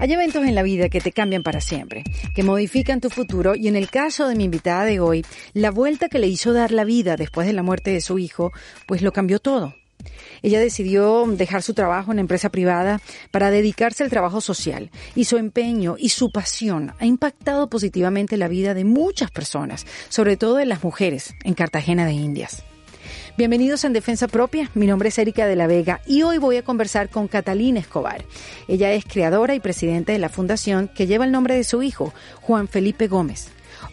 Hay eventos en la vida que te cambian para siempre, que modifican tu futuro y en el caso de mi invitada de hoy, la vuelta que le hizo dar la vida después de la muerte de su hijo, pues lo cambió todo. Ella decidió dejar su trabajo en empresa privada para dedicarse al trabajo social y su empeño y su pasión ha impactado positivamente la vida de muchas personas, sobre todo de las mujeres en Cartagena de Indias. Bienvenidos en Defensa Propia. Mi nombre es Erika de la Vega y hoy voy a conversar con Catalina Escobar. Ella es creadora y presidenta de la fundación que lleva el nombre de su hijo, Juan Felipe Gómez.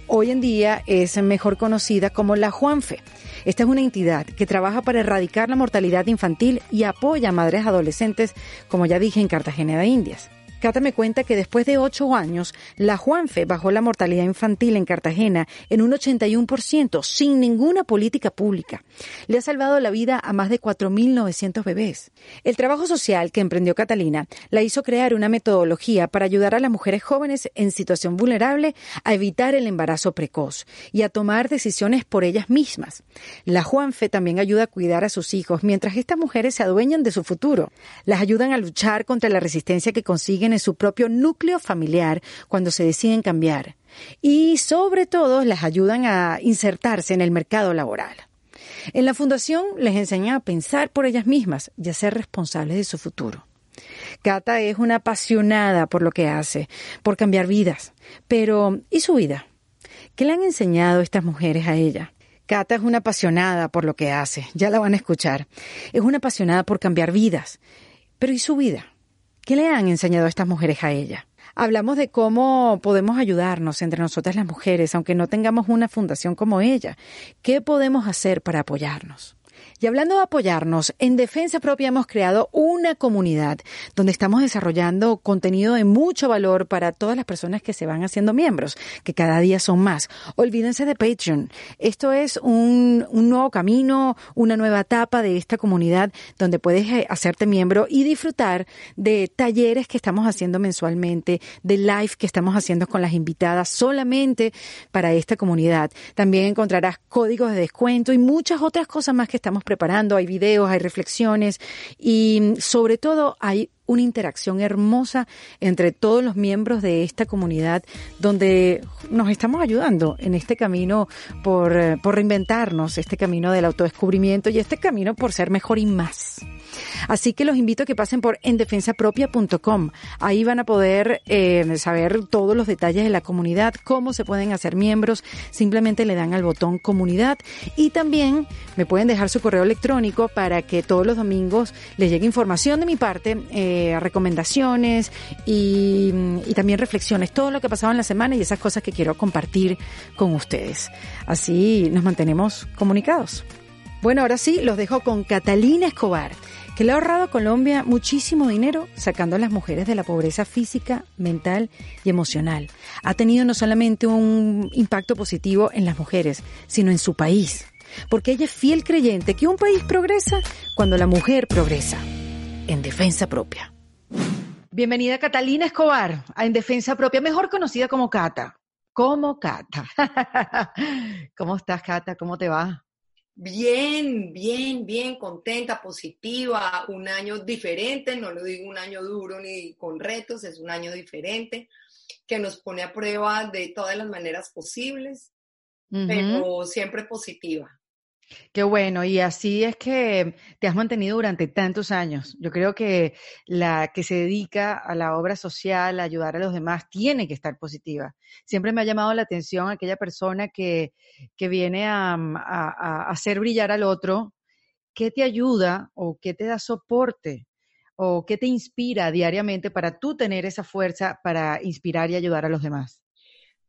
Hoy en día es mejor conocida como la Juanfe. Esta es una entidad que trabaja para erradicar la mortalidad infantil y apoya a madres adolescentes, como ya dije, en Cartagena de Indias. Cata me cuenta que después de ocho años, la Juanfe bajó la mortalidad infantil en Cartagena en un 81% sin ninguna política pública. Le ha salvado la vida a más de 4.900 bebés. El trabajo social que emprendió Catalina la hizo crear una metodología para ayudar a las mujeres jóvenes en situación vulnerable a evitar el embarazo precoz y a tomar decisiones por ellas mismas. La Juanfe también ayuda a cuidar a sus hijos mientras estas mujeres se adueñan de su futuro. Las ayudan a luchar contra la resistencia que consiguen en su propio núcleo familiar cuando se deciden cambiar y sobre todo les ayudan a insertarse en el mercado laboral. En la fundación les enseña a pensar por ellas mismas y a ser responsables de su futuro. Cata es una apasionada por lo que hace, por cambiar vidas. Pero, ¿y su vida? ¿Qué le han enseñado estas mujeres a ella? Cata es una apasionada por lo que hace, ya la van a escuchar. Es una apasionada por cambiar vidas. Pero ¿y su vida? ¿Qué le han enseñado estas mujeres a ella? Hablamos de cómo podemos ayudarnos entre nosotras las mujeres, aunque no tengamos una fundación como ella. ¿Qué podemos hacer para apoyarnos? Y hablando de apoyarnos, en Defensa Propia hemos creado una comunidad donde estamos desarrollando contenido de mucho valor para todas las personas que se van haciendo miembros, que cada día son más. Olvídense de Patreon. Esto es un, nuevo camino, una nueva etapa de esta comunidad donde puedes eh, hacerte miembro y disfrutar de talleres que estamos haciendo mensualmente, de live que estamos haciendo con las invitadas solamente para esta comunidad. También encontrarás códigos de descuento y muchas otras cosas más que estamos preparando, hay videos, hay reflexiones y sobre todo hay una interacción hermosa entre todos los miembros de esta comunidad donde nos estamos ayudando en este camino por, eh, por reinventarnos, este camino del autodescubrimiento y este camino por ser mejor y más. Así que los invito a que pasen por endefensapropia.com. Ahí van a poder eh, saber todos los detalles de la comunidad, cómo se pueden hacer miembros. Simplemente le dan al botón comunidad y también me pueden dejar su correo electrónico para que todos los domingos les llegue información de mi parte, eh, recomendaciones y, y también reflexiones, todo lo que ha pasado en la semana y esas cosas que quiero compartir con ustedes. Así nos mantenemos comunicados. Bueno, ahora sí, los dejo con Catalina Escobar que le ha ahorrado a Colombia muchísimo dinero sacando a las mujeres de la pobreza física, mental y emocional. Ha tenido no solamente un impacto positivo en las mujeres, sino en su país. Porque ella es fiel creyente que un país progresa cuando la mujer progresa. En defensa propia. Bienvenida Catalina Escobar a En Defensa Propia, mejor conocida como Cata. Como Cata. ¿Cómo estás, Cata? ¿Cómo te va? Bien, bien, bien, contenta, positiva, un año diferente, no lo digo un año duro ni con retos, es un año diferente que nos pone a prueba de todas las maneras posibles, pero siempre positiva. Qué bueno, y así es que te has mantenido durante tantos años. Yo creo que la que se dedica a la obra social, a ayudar a los demás, tiene que estar positiva. Siempre me ha llamado la atención aquella persona que, que viene a, a hacer brillar al otro. ¿Qué te ayuda o qué te da soporte o qué te inspira diariamente para tú tener esa fuerza para inspirar y ayudar a los demás?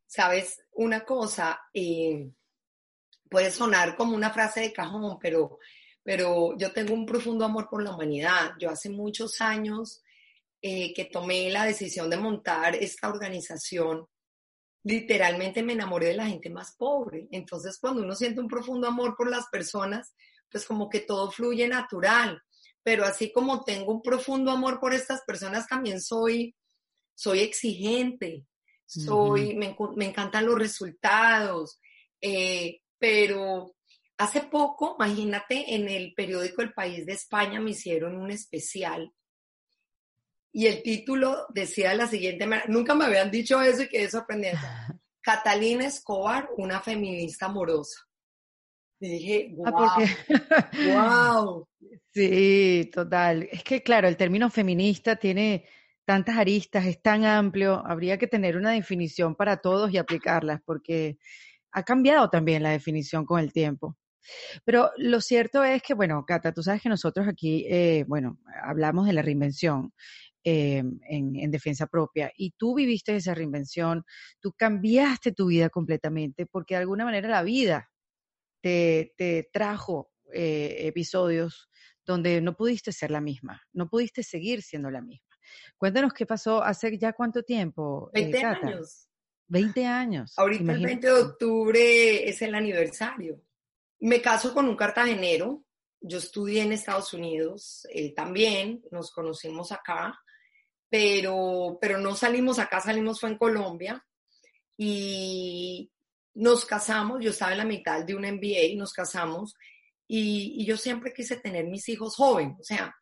Sabes, una cosa, eh, puede sonar como una frase de cajón, pero, pero yo tengo un profundo amor por la humanidad. Yo hace muchos años eh, que tomé la decisión de montar esta organización, literalmente me enamoré de la gente más pobre. Entonces, cuando uno siente un profundo amor por las personas, pues como que todo fluye natural. Pero así como tengo un profundo amor por estas personas, también soy, soy exigente, soy, me, me, encantan los resultados. Eh, pero hace poco, imagínate, en el periódico El País de España me hicieron un especial y el título decía de la siguiente manera, nunca me habían dicho eso y quedé sorprendente. Catalina Escobar, una feminista amorosa. Y dije, wow, Ah, wow. Sí, total. Es que, claro, el término feminista tiene tantas aristas, es tan amplio, habría que tener una definición para todos y aplicarlas, porque ha cambiado también la definición con el tiempo. Pero lo cierto es que, bueno, Cata, tú sabes que nosotros aquí, eh, bueno, hablamos de la reinvención eh, en, en defensa propia y tú viviste esa reinvención, tú cambiaste tu vida completamente porque de alguna manera la vida te, te trajo eh, episodios donde no pudiste ser la misma, no pudiste seguir siendo la misma. Cuéntanos qué pasó hace ya cuánto tiempo. 20 Cata? años. 20 años. Ahorita el Imagínate 20 de octubre es el aniversario. Me caso con un cartagenero. Yo estudié en Estados Unidos, él también, nos conocimos acá, pero, pero no salimos acá, salimos fue en Colombia y nos casamos, yo estaba en la mitad de un MBA, nos casamos y, y yo siempre quise tener mis hijos jóvenes, o sea,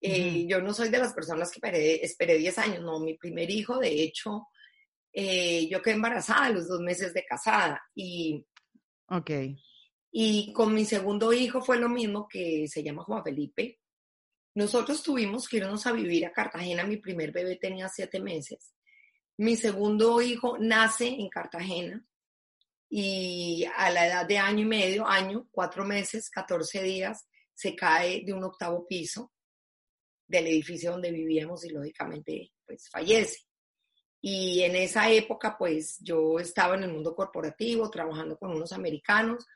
eh, yo no soy de las personas que esperé, esperé 10 años, no, mi primer hijo, de hecho, eh, yo quedé embarazada a los dos meses de casada y, Ok. y con mi segundo hijo fue lo mismo que se llama Juan Felipe. Nosotros tuvimos que irnos a vivir a Cartagena, mi primer bebé tenía siete meses. Mi segundo hijo nace en Cartagena y a la edad de año y medio, año, cuatro meses, 14 días, se cae de un octavo piso del edificio donde vivíamos y lógicamente pues fallece. Y en esa época pues yo estaba en el mundo corporativo trabajando con unos americanos,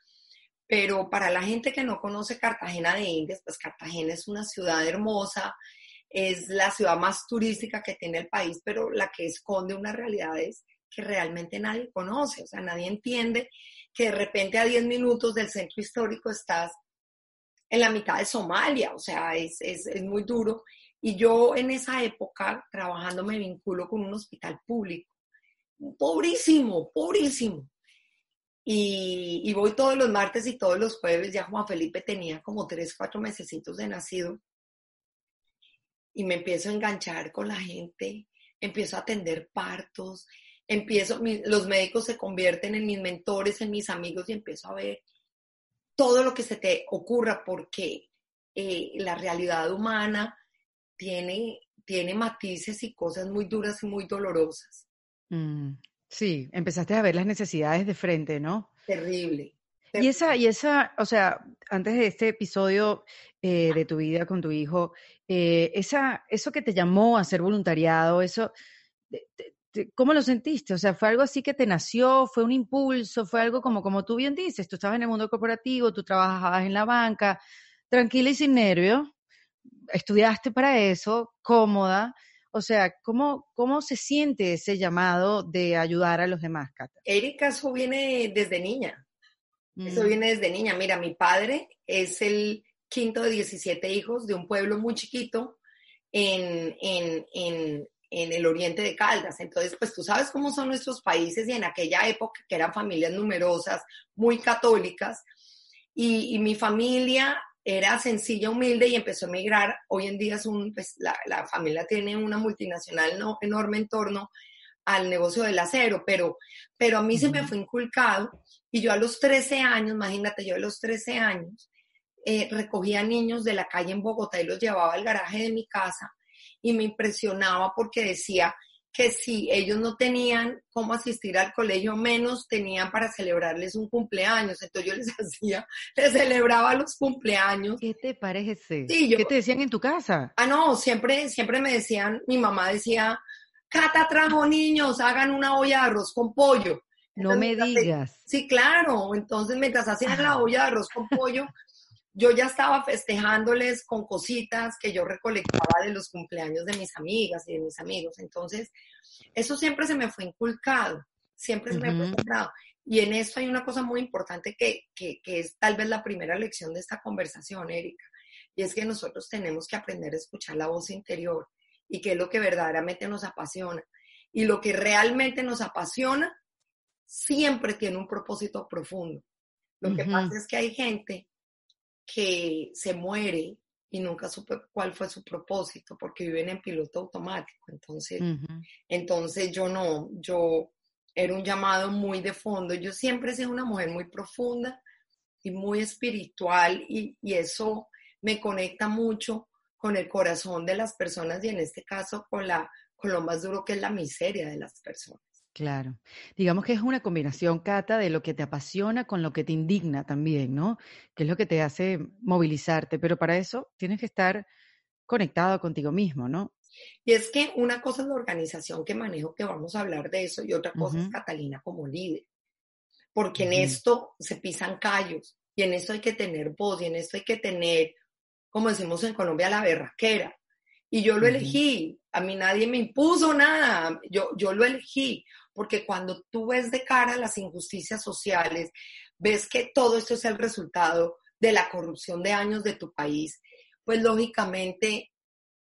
pero para la gente que no conoce Cartagena de Indias, pues Cartagena es una ciudad hermosa, es la ciudad más turística que tiene el país, pero la que esconde unas realidades que realmente nadie conoce, o sea, nadie entiende que de repente a 10 minutos del centro histórico estás en la mitad de Somalia, o sea, es, es, es muy duro. Y yo en esa época, trabajando, me vinculo con un hospital público, pobrísimo, pobrísimo. Y, voy todos los martes y todos los jueves, ya Juan Felipe tenía como tres, cuatro mesecitos de nacido, y me empiezo a enganchar con la gente, empiezo a atender partos, empiezo, los médicos se convierten en mis mentores, en mis amigos, y empiezo a ver todo lo que se te ocurra, porque eh, la realidad humana tiene, tiene matices y cosas muy duras y muy dolorosas. Mm, sí, empezaste a ver las necesidades de frente, ¿no? Terrible. Y esa, y esa, o sea, antes de este episodio eh, de tu vida con tu hijo, eh, esa, eso que te llamó a hacer voluntariado, eso, te, te, ¿cómo lo sentiste? O sea, ¿fue algo así que te nació? ¿Fue un impulso? ¿Fue algo como, como tú bien dices? Tú estabas en el mundo corporativo, tú trabajabas en la banca, tranquila y sin nervios, estudiaste para eso, cómoda. O sea, ¿cómo, ¿cómo se siente ese llamado de ayudar a los demás, Cata? Erika, eso viene desde niña. Eso viene desde niña. Mira, mi padre es el quinto de 17 hijos de un pueblo muy chiquito en, en, en, en, el oriente de Caldas. Entonces, pues tú sabes cómo son nuestros países y en aquella época que eran familias numerosas, muy católicas. Y, y mi familia era sencilla, humilde y empezó a emigrar. Hoy en día es un, pues, la, la familia tiene una multinacional no, enorme en torno al negocio del acero, pero, pero a mí uh -huh. se me fue inculcado y yo a los 13 años, imagínate, yo a los 13 años, eh, recogía niños de la calle en Bogotá y los llevaba al garaje de mi casa y me impresionaba porque decía que si ellos no tenían cómo asistir al colegio, menos tenían para celebrarles un cumpleaños. Entonces yo les hacía, les celebraba los cumpleaños. ¿Qué te parece? Sí, yo, ¿Qué te decían en tu casa? Ah, no, siempre, siempre me decían, mi mamá decía, Cata trajo niños, hagan una olla de arroz con pollo. No me digas. Sí, claro. Entonces, mientras hacían la olla de arroz con pollo, yo ya estaba festejándoles con cositas que yo recolectaba de los cumpleaños de mis amigas y de mis amigos. Entonces, eso siempre se me fue inculcado, siempre se uh -huh. me fue inculcado. Y en esto hay una cosa muy importante que, que, que es tal vez la primera lección de esta conversación, Erika, y es que nosotros tenemos que aprender a escuchar la voz interior y qué es lo que verdaderamente nos apasiona. Y lo que realmente nos apasiona siempre tiene un propósito profundo. Lo uh -huh. que pasa es que hay gente que se muere y nunca supe cuál fue su propósito porque viven en piloto automático. Entonces, entonces yo no, yo era un llamado muy de fondo. Yo siempre he sido una mujer muy profunda y muy espiritual y, y eso me conecta mucho con el corazón de las personas y en este caso con, la, con lo más duro que es la miseria de las personas. Claro. Digamos que es una combinación, Cata, de lo que te apasiona con lo que te indigna también, ¿no? Que es lo que te hace movilizarte, pero para eso tienes que estar conectado contigo mismo, ¿no? Y es que una cosa es la organización que manejo, que vamos a hablar de eso, y otra cosa es Catalina como líder. Porque en esto se pisan callos, y en esto hay que tener voz, y en esto hay que tener, como decimos en Colombia, la berraquera. Y yo lo elegí, a mí nadie me impuso nada, yo, yo lo elegí porque cuando tú ves de cara las injusticias sociales, ves que todo esto es el resultado de la corrupción de años de tu país, pues lógicamente,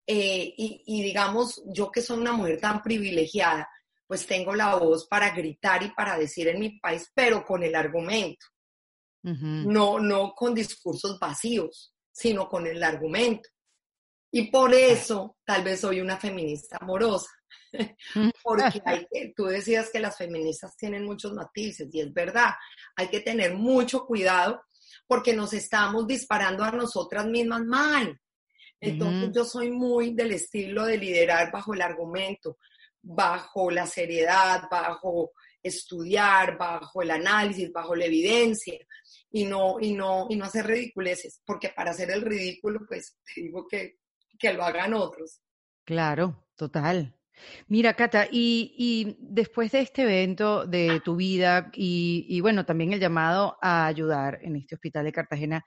eh, y, digamos, yo que soy una mujer tan privilegiada, pues tengo la voz para gritar y para decir en mi país, pero con el argumento, no, no con discursos vacíos, sino con el argumento. Y por eso tal vez soy una feminista amorosa, porque hay tú decías que las feministas tienen muchos matices y es verdad, hay que tener mucho cuidado porque nos estamos disparando a nosotras mismas mal. Entonces yo soy muy del estilo de liderar bajo el argumento, bajo la seriedad, bajo estudiar, bajo el análisis, bajo la evidencia y no, y no, y no hacer ridiculeces, porque para hacer el ridículo, pues te digo que, que lo hagan otros. Claro, total. Mira, Cata, y, después de este evento de tu vida y, bueno, también el llamado a ayudar en este hospital de Cartagena,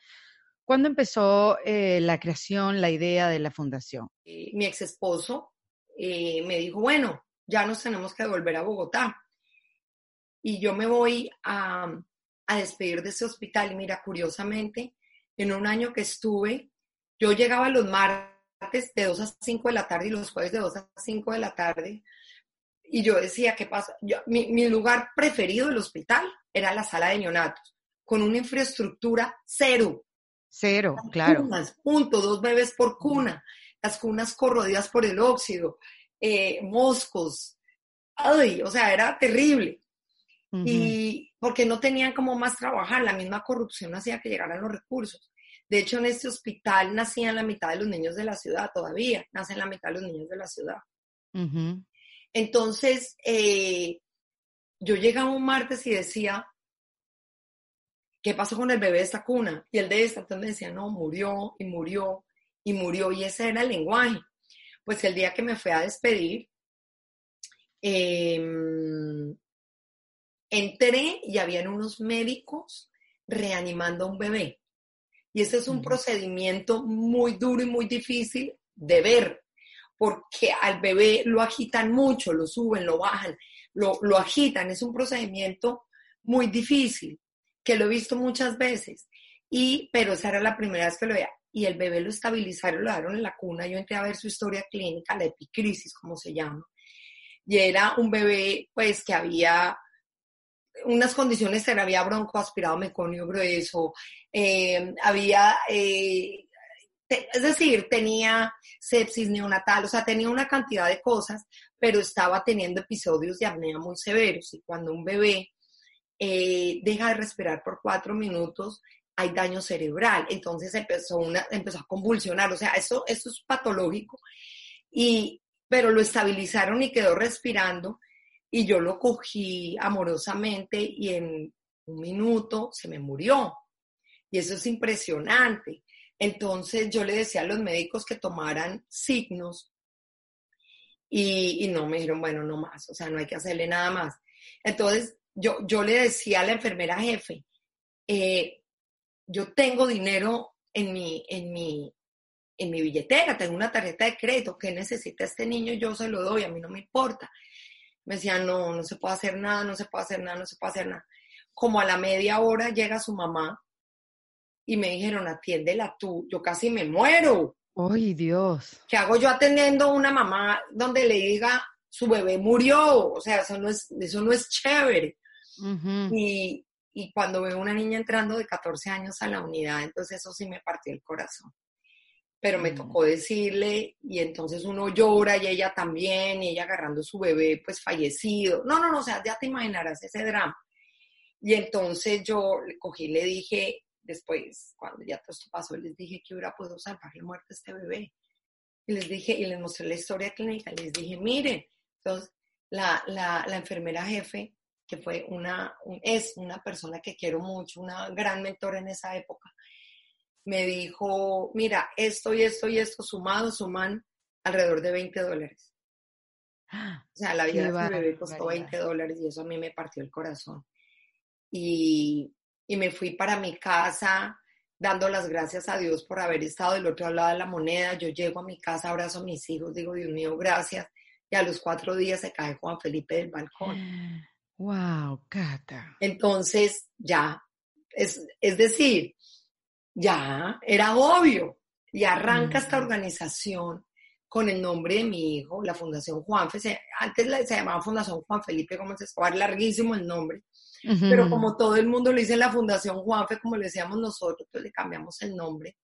¿cuándo empezó eh, la creación, la idea de la fundación? Eh, mi ex esposo eh, me dijo, bueno, ya nos tenemos que devolver a Bogotá. Y yo me voy a, a despedir de ese hospital. Y mira, curiosamente, en un año que estuve, yo llegaba los martes de 2 a 5 de la tarde y los jueves de 2 a 5 de la tarde. Y yo decía, ¿qué pasa? mi, lugar preferido del hospital era la sala de neonatos, con una infraestructura cero. Cero, claro. punto, dos bebés por cuna, las cunas corrodidas por el óxido, eh, moscos. Ay, o sea, era terrible. Y porque no tenían como más trabajar, la misma corrupción hacía que llegaran los recursos. De hecho, en este hospital nacían la mitad de los niños de la ciudad, todavía nacen la mitad de los niños de la ciudad. Entonces, eh, yo llegaba un martes y decía, ¿qué pasó con el bebé de esta cuna? Y el de esta, entonces me decía, no, murió y murió y murió. Y ese era el lenguaje. Pues el día que me fui a despedir, em, entré y habían unos médicos reanimando a un bebé. Y ese es un procedimiento muy duro y muy difícil de ver, porque al bebé lo agitan mucho, lo suben, lo bajan, lo, lo agitan. Es un procedimiento muy difícil, que lo he visto muchas veces. Y, pero esa era la primera vez que lo veía. Y el bebé lo estabilizaron, lo daron en la cuna. Yo entré a ver su historia clínica, la epicrisis, como se llama. Y era un bebé, pues, que había unas condiciones, había broncoaspirado meconio grueso, eh, había, eh, es decir, tenía sepsis neonatal, o sea, tenía una cantidad de cosas, pero estaba teniendo episodios de apnea muy severos. Y cuando un bebé eh, deja de respirar por cuatro minutos, hay daño cerebral. Entonces empezó, una, empezó a convulsionar, o sea, eso, eso es patológico. Y, pero lo estabilizaron y quedó respirando y yo lo cogí amorosamente y en un minuto se me murió. Y eso es impresionante. Entonces yo le decía a los médicos que tomaran signos y, no me dijeron, bueno, no más, o sea, no hay que hacerle nada más. Entonces yo, yo le decía a la enfermera jefe, eh, yo tengo dinero en mi, en, mi, en mi billetera, tengo una tarjeta de crédito, ¿qué necesita este niño? Yo se lo doy, a mí no me importa me decían, no, no se puede hacer nada, no se puede hacer nada, no se puede hacer nada. Como a la media hora llega su mamá y me dijeron, atiéndela tú, yo casi me muero. ¡Ay, Dios! ¿Qué hago yo atendiendo a una mamá donde le diga, su bebé murió? O sea, eso no es, eso no es chévere. y, y cuando veo una niña entrando de 14 años a la unidad, entonces eso sí me partió el corazón. Pero me tocó decirle y entonces uno llora y ella también, y ella agarrando su bebé pues fallecido. No, no, no, o sea, ya te imaginarás ese drama. Y entonces yo le cogí y le dije, después, cuando ya todo esto pasó, les dije que hubiera podido salvar la muerte a este bebé. Y les dije, y les mostré la historia clínica, les dije, miren, entonces la, la, la enfermera jefe, que fue una, es una persona que quiero mucho, una gran mentora en esa época, me dijo, mira, esto y esto y esto sumado suman alrededor de 20 dólares. O sea, la vida de mi bebé costó 20 dólares y eso a mí me partió el corazón. Y, y me fui para mi casa dando las gracias a Dios por haber estado del otro lado de la moneda. Yo llego a mi casa, abrazo a mis hijos, digo, Dios mío, gracias. Y a los cuatro días se cae Juan Felipe del balcón. Wow, Cata. Entonces, ya, es, es decir, ya era obvio. Y arranca esta organización con el nombre de mi hijo, la Fundación Juan Felipe. Antes se llamaba Fundación Juan Felipe Gómez Escobar, larguísimo el nombre. Pero como todo el mundo le dice la Fundación Juanfe, como le decíamos nosotros, pues le cambiamos el nombre.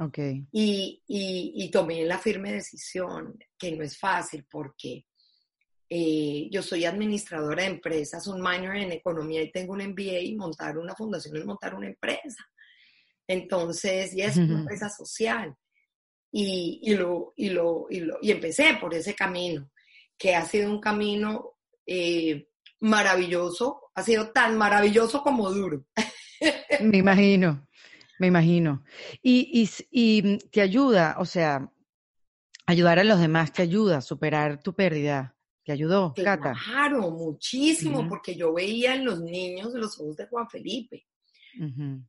Ok. Y, y, tomé la firme decisión, que no es fácil porque eh, yo soy administradora de empresas, un minor en economía y tengo un MBA y montar una fundación es montar una empresa. Entonces, y es una empresa social. Y, y, lo, y, lo, y, lo, y empecé por ese camino, que ha sido un camino eh, maravilloso, ha sido tan maravilloso como duro. Me imagino, me imagino. Y, y, te ayuda, o sea, ayudar a los demás te ayuda a superar tu pérdida. ¿Te ayudó, Cata? Claro, muchísimo, porque yo veía en los niños los ojos de Juan Felipe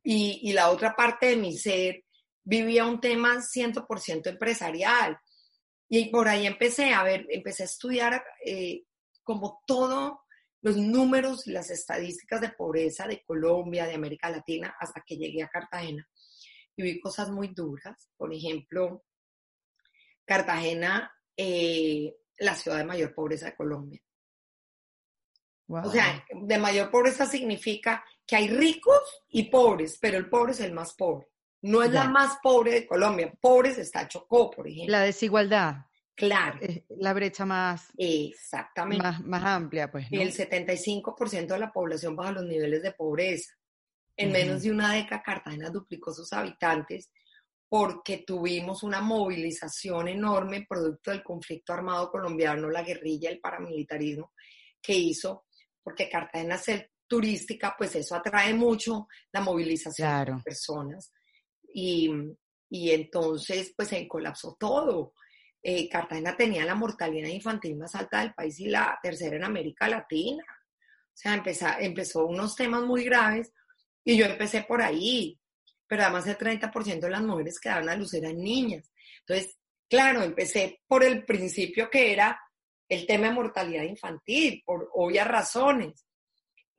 y, la otra parte de mi ser vivía un tema 100% empresarial. Y por ahí empecé a ver, empecé a estudiar eh, como todo los números y las estadísticas de pobreza de Colombia, de América Latina, hasta que llegué a Cartagena. Y vi cosas muy duras. Por ejemplo, Cartagena, eh, la ciudad de mayor pobreza de Colombia. O sea, de mayor pobreza significa que hay ricos y pobres, pero el pobre es el más pobre. No es la más pobre de Colombia. Pobres está Chocó, por ejemplo. La desigualdad. Claro. La brecha más, Exactamente. más, más amplia, pues. ¿no? El 75% de la población baja los niveles de pobreza. En menos de una década, Cartagena duplicó sus habitantes porque tuvimos una movilización enorme producto del conflicto armado colombiano, la guerrilla, el paramilitarismo, que hizo, porque Cartagena es turística, pues eso atrae mucho la movilización de personas. Y, y entonces, pues se colapsó todo. Eh, Cartagena tenía la mortalidad infantil más alta del país y la tercera en América Latina. O sea, empezó, empezó unos temas muy graves y yo empecé por ahí. Pero además el 30% de las mujeres que daban a luz eran niñas. Entonces, claro, empecé por el principio que era el tema de mortalidad infantil, por obvias razones.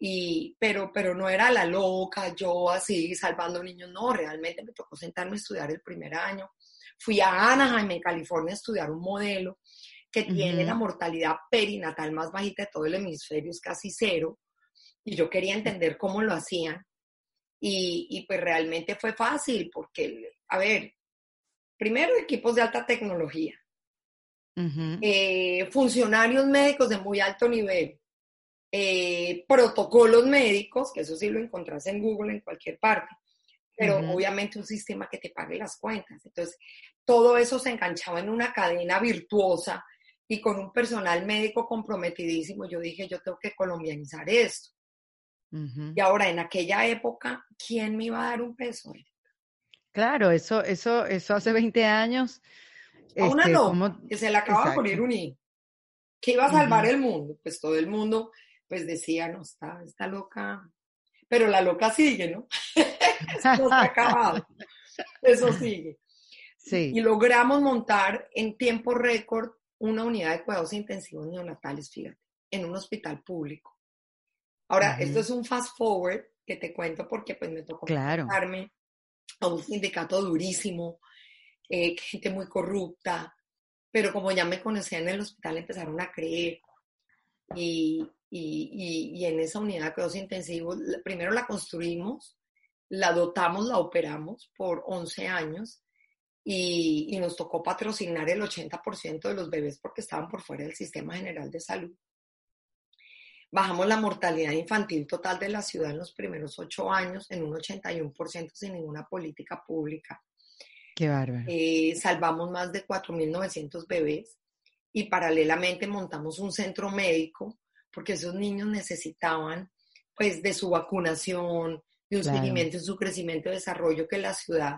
Y, pero, pero no era la loca, yo así salvando niños, no, realmente me tocó sentarme a estudiar el primer año Fui a Anaheim, en California, a estudiar un modelo que tiene la mortalidad perinatal más bajita de todo el hemisferio, es casi cero. Y yo quería entender cómo lo hacían. Y, pues realmente fue fácil, porque, a ver, primero equipos de alta tecnología, eh, funcionarios médicos de muy alto nivel, eh, protocolos médicos, que eso sí lo encontrás en Google en cualquier parte, pero obviamente un sistema que te pague las cuentas. Entonces, todo eso se enganchaba en una cadena virtuosa y con un personal médico comprometidísimo. Yo dije, yo tengo que colombianizar esto. Y ahora, en aquella época, ¿quién me iba a dar un peso? Claro, eso, eso, eso hace 20 años. A una este, no, que se le acaba de morir un hijo, que iba a salvar el mundo. Pues todo el mundo, pues decía, no, está, está loca, pero la loca sigue, ¿no? Eso no ha acabado. Eso sigue. Sí. Y logramos montar en tiempo récord una unidad de cuidados intensivos neonatales, fíjate, en un hospital público. Ahora, esto es un fast forward que te cuento porque pues me tocó claro. a un sindicato durísimo, eh, gente muy corrupta, pero como ya me conocían en el hospital empezaron a creer y, y, en esa unidad de cuidados intensivos, primero la construimos, la dotamos, la operamos por 11 años y, nos tocó patrocinar el 80% de los bebés porque estaban por fuera del sistema general de salud. Bajamos la mortalidad infantil total de la ciudad en los primeros ocho años en un 81% sin ninguna política pública. Qué bárbaro. Eh, salvamos más de 4.900 bebés y paralelamente montamos un centro médico porque esos niños necesitaban pues de su vacunación, de un seguimiento en su crecimiento y desarrollo que la ciudad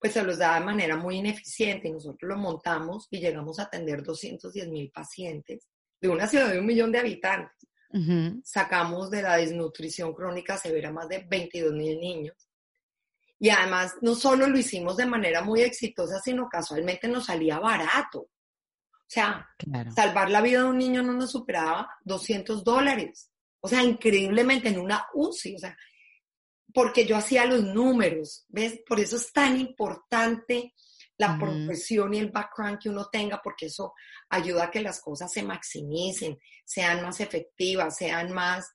pues se los da de manera muy ineficiente y nosotros lo montamos y llegamos a atender 210 mil pacientes de una ciudad de un millón de habitantes. Sacamos de la desnutrición crónica severa más de 22 mil niños. Y además, no solo lo hicimos de manera muy exitosa, sino casualmente nos salía barato. O sea, salvar la vida de un niño no nos superaba 200 dólares. O sea, increíblemente en una UCI. O sea, porque yo hacía los números, ¿ves? Por eso es tan importante la profesión y el background que uno tenga, porque eso ayuda a que las cosas se maximicen, sean más efectivas, sean más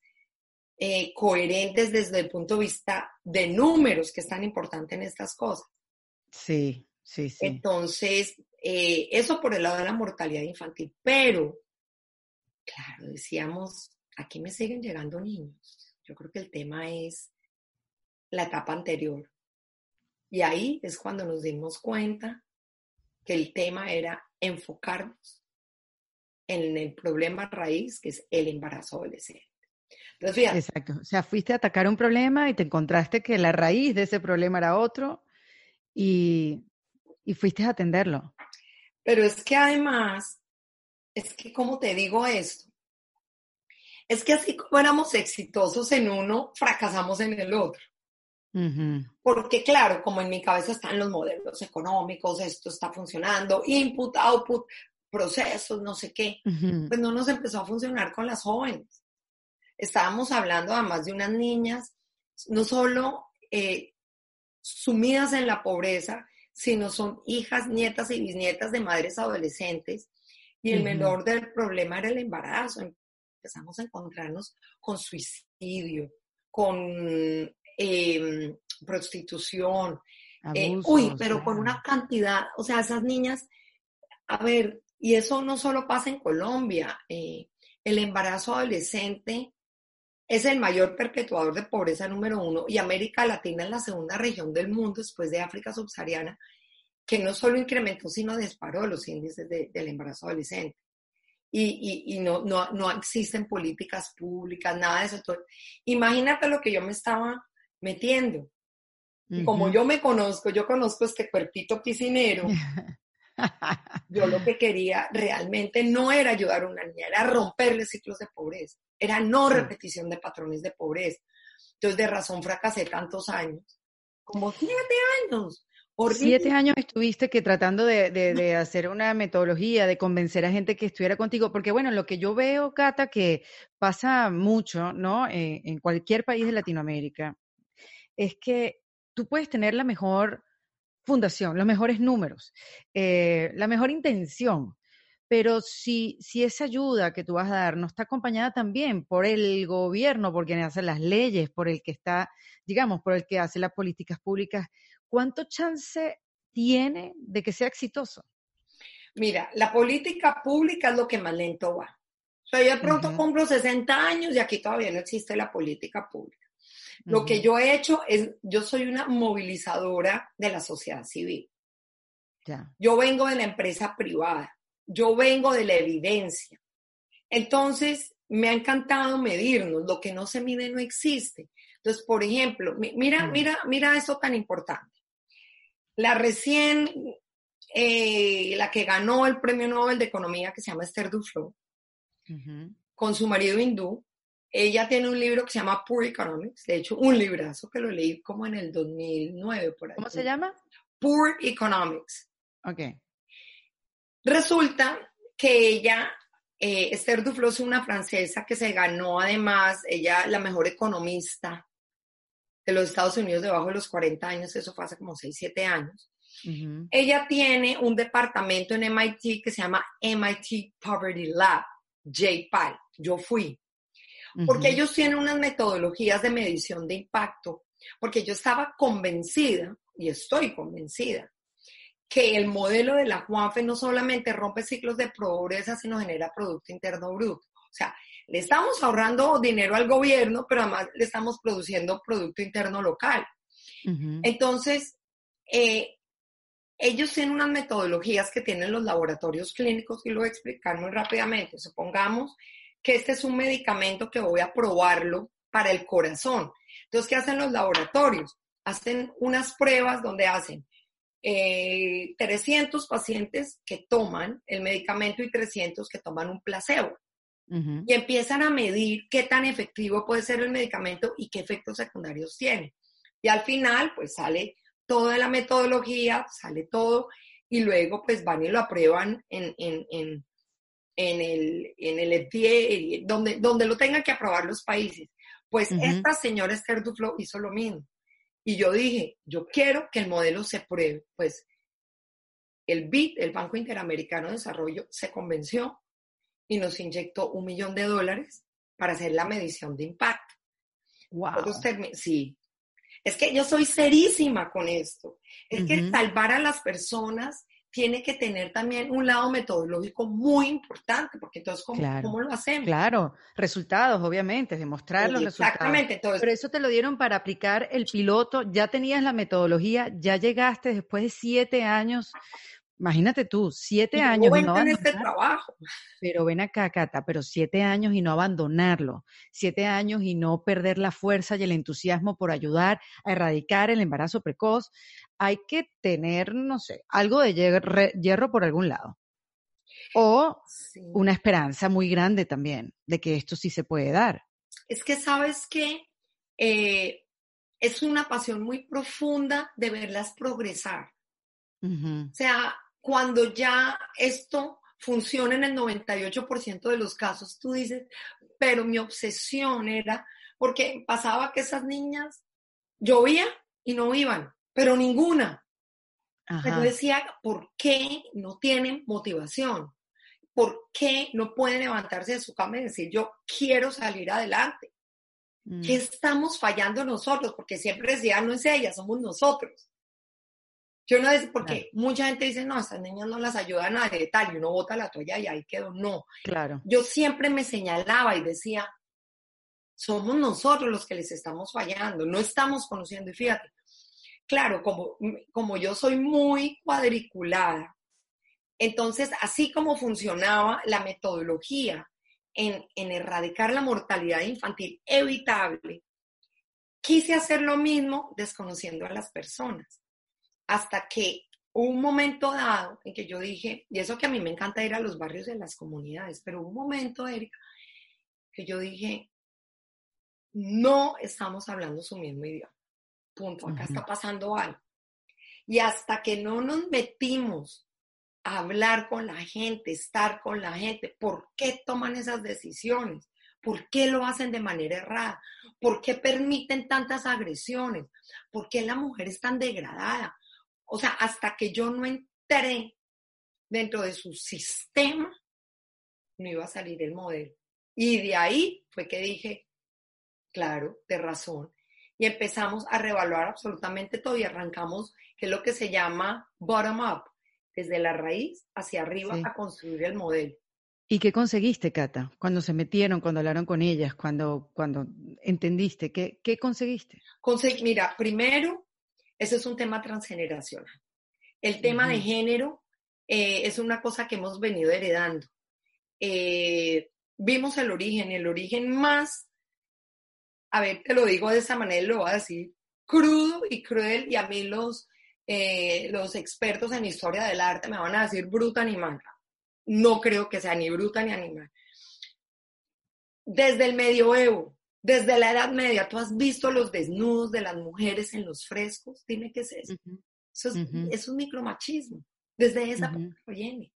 eh, coherentes desde el punto de vista de números, que es tan importante en estas cosas. Sí, sí, sí. Entonces, eh, eso por el lado de la mortalidad infantil, pero, claro, decíamos, aquí me siguen llegando niños. Yo creo que el tema es la etapa anterior. Y ahí es cuando nos dimos cuenta que el tema era enfocarnos en el problema raíz, que es el embarazo adolescente. Entonces, Exacto. O sea, fuiste a atacar un problema y te encontraste que la raíz de ese problema era otro y, y fuiste a atenderlo. Pero es que además, es que, como te digo esto? Es que así como éramos exitosos en uno, fracasamos en el otro. Porque claro, como en mi cabeza están los modelos económicos, esto está funcionando, input, output, procesos, no sé qué, pues no nos empezó a funcionar con las jóvenes. Estábamos hablando además de unas niñas, no solo eh, sumidas en la pobreza, sino son hijas, nietas y bisnietas de madres adolescentes. Y el menor del problema era el embarazo. Empezamos a encontrarnos con suicidio, con Em, prostitución. Eh, uy, pero con una cantidad, o sea, esas niñas, a ver, y eso no solo pasa en Colombia, eh, el embarazo adolescente es el mayor perpetuador de pobreza número uno y América Latina es la segunda región del mundo después de África subsahariana que no solo incrementó, sino disparó los índices del embarazo adolescente. Y, y, y no, no, no, existen políticas públicas, nada de eso. Imagínate lo que yo me estaba metiendo. Como yo me conozco, yo conozco este cuerpito piscinero, yo lo que quería realmente no era ayudar a una niña, era romperle ciclos de pobreza, era no repetición de patrones de pobreza. Entonces, de razón fracasé tantos años, como siete años. Siete años estuviste que tratando de, de, hacer una metodología, de convencer a gente que estuviera contigo, porque bueno, lo que yo veo, Cata, que pasa mucho, ¿no? Eh, en cualquier país de Latinoamérica, es que tú puedes tener la mejor fundación, los mejores números, eh, la mejor intención, pero si, si esa ayuda que tú vas a dar no está acompañada también por el gobierno, por quien hace las leyes, por el que está, digamos, por el que hace las políticas públicas, ¿cuánto chance tiene de que sea exitoso? Mira, la política pública es lo que más lento va. O sea, yo de pronto cumplo 60 años y aquí todavía no existe la política pública. Lo que yo he hecho es, yo soy una movilizadora de la sociedad civil. Yo vengo de la empresa privada, yo vengo de la evidencia. Entonces, me ha encantado medirnos, lo que no se mide no existe. Entonces, por ejemplo, mira, mira, mira eso tan importante. La recién, eh, la que ganó el premio Nobel de Economía, que se llama Esther Duflo, con su marido hindú, ella tiene un libro que se llama Poor Economics, de hecho, un librazo que lo leí como en el 2009 por ahí. ¿Cómo se llama? Poor Economics. Ok. Resulta que ella, eh, Esther Duflo, es una francesa que se ganó además, ella la mejor economista de los Estados Unidos debajo de los 40 años, eso fue hace como 6, 7 años. Ella tiene un departamento en MIT que se llama MIT Poverty Lab, JPAL. Yo fui porque ellos tienen unas metodologías de medición de impacto, porque yo estaba convencida, y estoy convencida, que el modelo de la Juanfe no solamente rompe ciclos de pobreza, sino genera Producto Interno Bruto. O sea, le estamos ahorrando dinero al gobierno, pero además le estamos produciendo Producto Interno Local. Entonces, eh, ellos tienen unas metodologías que tienen los laboratorios clínicos y lo voy a explicar muy rápidamente. Supongamos que este es un medicamento que voy a probarlo para el corazón. Entonces, ¿qué hacen los laboratorios? Hacen unas pruebas donde hacen 300 eh, pacientes que toman el medicamento y 300 que toman un placebo. Y empiezan a medir qué tan efectivo puede ser el medicamento y qué efectos secundarios tiene. Y al final, pues sale toda la metodología, sale todo, y luego pues van y lo aprueban en, en, en, en el, en el FDA, donde, donde lo tengan que aprobar los países. Pues esta señora Esther Duflo hizo lo mismo. Y yo dije, yo quiero que el modelo se pruebe. Pues el BID, el Banco Interamericano de Desarrollo, se convenció y nos inyectó un millón de dólares para hacer la medición de impacto. Wow. sí, es que yo soy serísima con esto. Es que salvar a las personas tiene que tener también un lado metodológico muy importante, porque entonces, ¿cómo, lo hacemos? Claro, resultados, obviamente, demostrar los resultados. Exactamente. Pero eso te lo dieron para aplicar el piloto, ya tenías la metodología, ya llegaste después de siete años Imagínate tú, siete años y no este trabajo. Pero ven acá, Cata, pero siete años y no abandonarlo, siete años y no perder la fuerza y el entusiasmo por ayudar a erradicar el embarazo precoz. Hay que tener, no sé, algo de hierro, por algún lado. O una esperanza muy grande también de que esto sí se puede dar. Es que sabes que eh, es una pasión muy profunda de verlas progresar. O sea, cuando ya esto funciona en el 98% de los casos, tú dices, pero mi obsesión era, porque pasaba que esas niñas llovía y no iban, pero ninguna. Pero decía, ¿por qué no tienen motivación? ¿Por qué no pueden levantarse de su cama y decir, yo quiero salir adelante? ¿Qué mm. estamos fallando nosotros? Porque siempre decía, no es ella, somos nosotros. Yo no sé, porque mucha gente dice, no, estas niñas no las ayudan a tal, y uno bota la toalla y ahí quedó. No. Claro. Yo siempre me señalaba y decía, somos nosotros los que les estamos fallando, no estamos conociendo. Y fíjate, claro, como, como yo soy muy cuadriculada, entonces, así como funcionaba la metodología en, en erradicar la mortalidad infantil evitable, quise hacer lo mismo desconociendo a las personas hasta que un momento dado en que yo dije, y eso que a mí me encanta ir a los barrios de las comunidades, pero un momento, Erika, que yo dije, no estamos hablando su mismo idioma. Punto, acá está pasando algo. Y hasta que no nos metimos a hablar con la gente, estar con la gente, ¿por qué toman esas decisiones? ¿Por qué lo hacen de manera errada? ¿Por qué permiten tantas agresiones? ¿Por qué la mujer es tan degradada? O sea, hasta que yo no entré dentro de su sistema, no iba a salir el modelo. Y de ahí fue que dije, claro, de razón. Y empezamos a revaluar absolutamente todo y arrancamos, que es lo que se llama bottom up, desde la raíz hacia arriba a construir el modelo. ¿Y qué conseguiste, Cata? Cuando se metieron, cuando hablaron con ellas, cuando, cuando entendiste, ¿qué, qué conseguiste? mira, primero ese es un tema transgeneracional. El tema de género eh, es una cosa que hemos venido heredando. Eh, vimos el origen, el origen más, a ver, te lo digo de esa manera, lo voy a decir, crudo y cruel, y a mí los, eh, los expertos en historia del arte me van a decir bruta ni manga. No creo que sea ni bruta ni animal. Desde el medioevo, desde la Edad Media, ¿tú has visto los desnudos de las mujeres en los frescos? Dime qué es eso. Eso, es, un micromachismo. Desde esa época viene.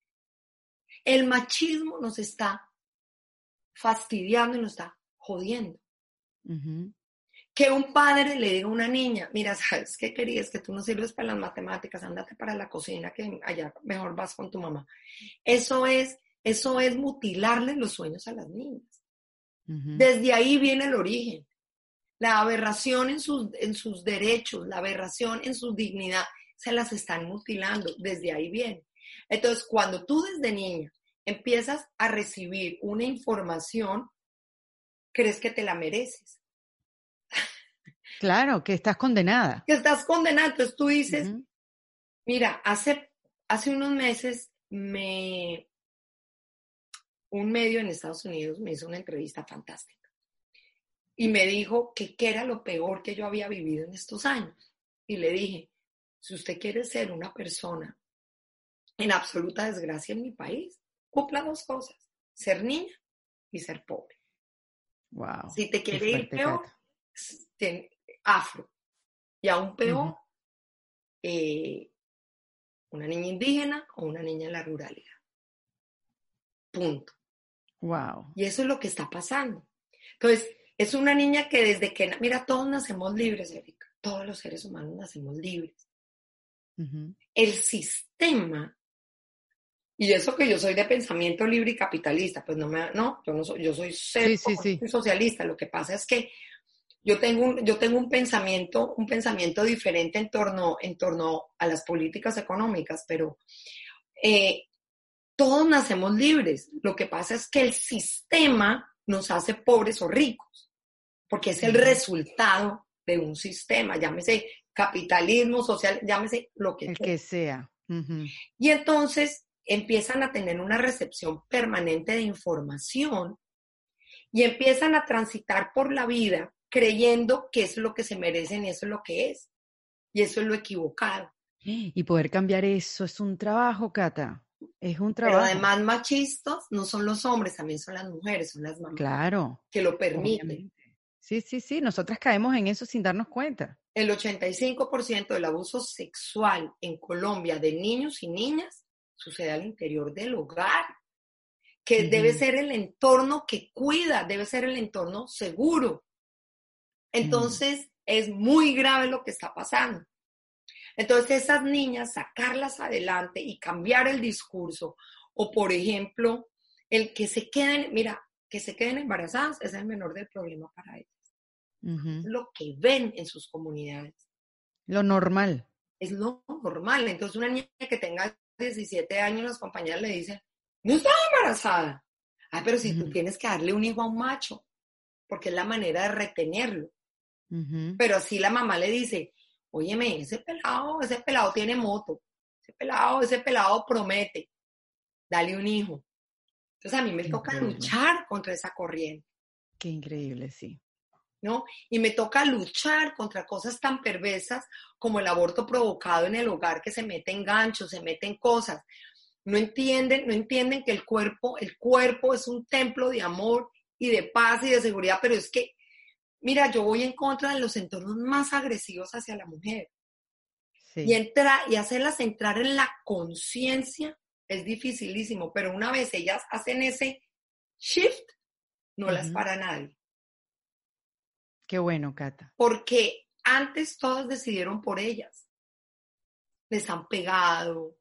El machismo nos está fastidiando y nos está jodiendo. Que un padre le diga a una niña, mira, ¿sabes qué querías? Que tú no sirves para las matemáticas, ándate para la cocina, que allá mejor vas con tu mamá. Eso es, eso es mutilarle los sueños a las niñas. Desde ahí viene el origen. La aberración en sus, en sus derechos, la aberración en su dignidad, se las están mutilando, desde ahí viene. Entonces, cuando tú desde niña empiezas a recibir una información, crees que te la mereces. Claro, que estás condenada. Que estás condenada. Entonces tú dices, mira, hace, hace unos meses me, un medio en Estados Unidos me hizo una entrevista fantástica y me dijo que qué era lo peor que yo había vivido en estos años. Y le dije, si usted quiere ser una persona en absoluta desgracia en mi país, cumpla dos cosas, ser niña y ser pobre. Wow. Si te quiere ir peor, afro. Y aún peor, eh, una niña indígena o una niña en la ruralidad. Punto. Wow. Y eso es lo que está pasando. Entonces, es una niña que desde que, mira, todos nacemos libres, Erika. Todos los seres humanos nacemos libres. El sistema, y eso que yo soy de pensamiento libre y capitalista, pues no me, no, yo no soy, yo soy, socialista. Lo que pasa es que yo tengo un, yo tengo un pensamiento, un pensamiento diferente en torno, en torno a las políticas económicas, pero eh, todos nacemos libres. Lo que pasa es que el sistema nos hace pobres o ricos, porque es el resultado de un sistema, llámese capitalismo social, llámese lo que, el que sea. Y entonces empiezan a tener una recepción permanente de información y empiezan a transitar por la vida creyendo que eso es lo que se merecen y eso es lo que es. Y eso es lo equivocado. Y poder cambiar eso es un trabajo, Cata. Es un trabajo. Pero además machistas no son los hombres, también son las mujeres, son las mamás. Claro. Que lo permiten. Sí, sí, sí, nosotras caemos en eso sin darnos cuenta. El 85% del abuso sexual en Colombia de niños y niñas sucede al interior del hogar, que debe ser el entorno que cuida, debe ser el entorno seguro. Entonces, es muy grave lo que está pasando. Entonces, esas niñas, sacarlas adelante y cambiar el discurso, o por ejemplo, el que se queden, mira, que se queden embarazadas es el menor del problema para ellas. Lo que ven en sus comunidades. Lo normal. Es lo normal. Entonces, una niña que tenga 17 años, las compañeras le dicen, no está embarazada. Ay, pero si tú tienes que darle un hijo a un macho, porque es la manera de retenerlo. Pero si la mamá le dice, óyeme, ese pelado, ese pelado tiene moto, ese pelado, ese pelado promete, dale un hijo. Entonces a mí me toca luchar contra esa corriente. Qué increíble, sí. ¿No? Y me toca luchar contra cosas tan perversas como el aborto provocado en el hogar que se mete en ganchos, se mete en cosas. No entienden, no entienden que el cuerpo, el cuerpo es un templo de amor y de paz y de seguridad, pero es que mira, yo voy en contra de los entornos más agresivos hacia la mujer. Y, entrar, y hacerlas entrar en la conciencia es dificilísimo, pero una vez ellas hacen ese shift, no las para nadie. Qué bueno, Cata. Porque antes todas decidieron por ellas. Les han pegado,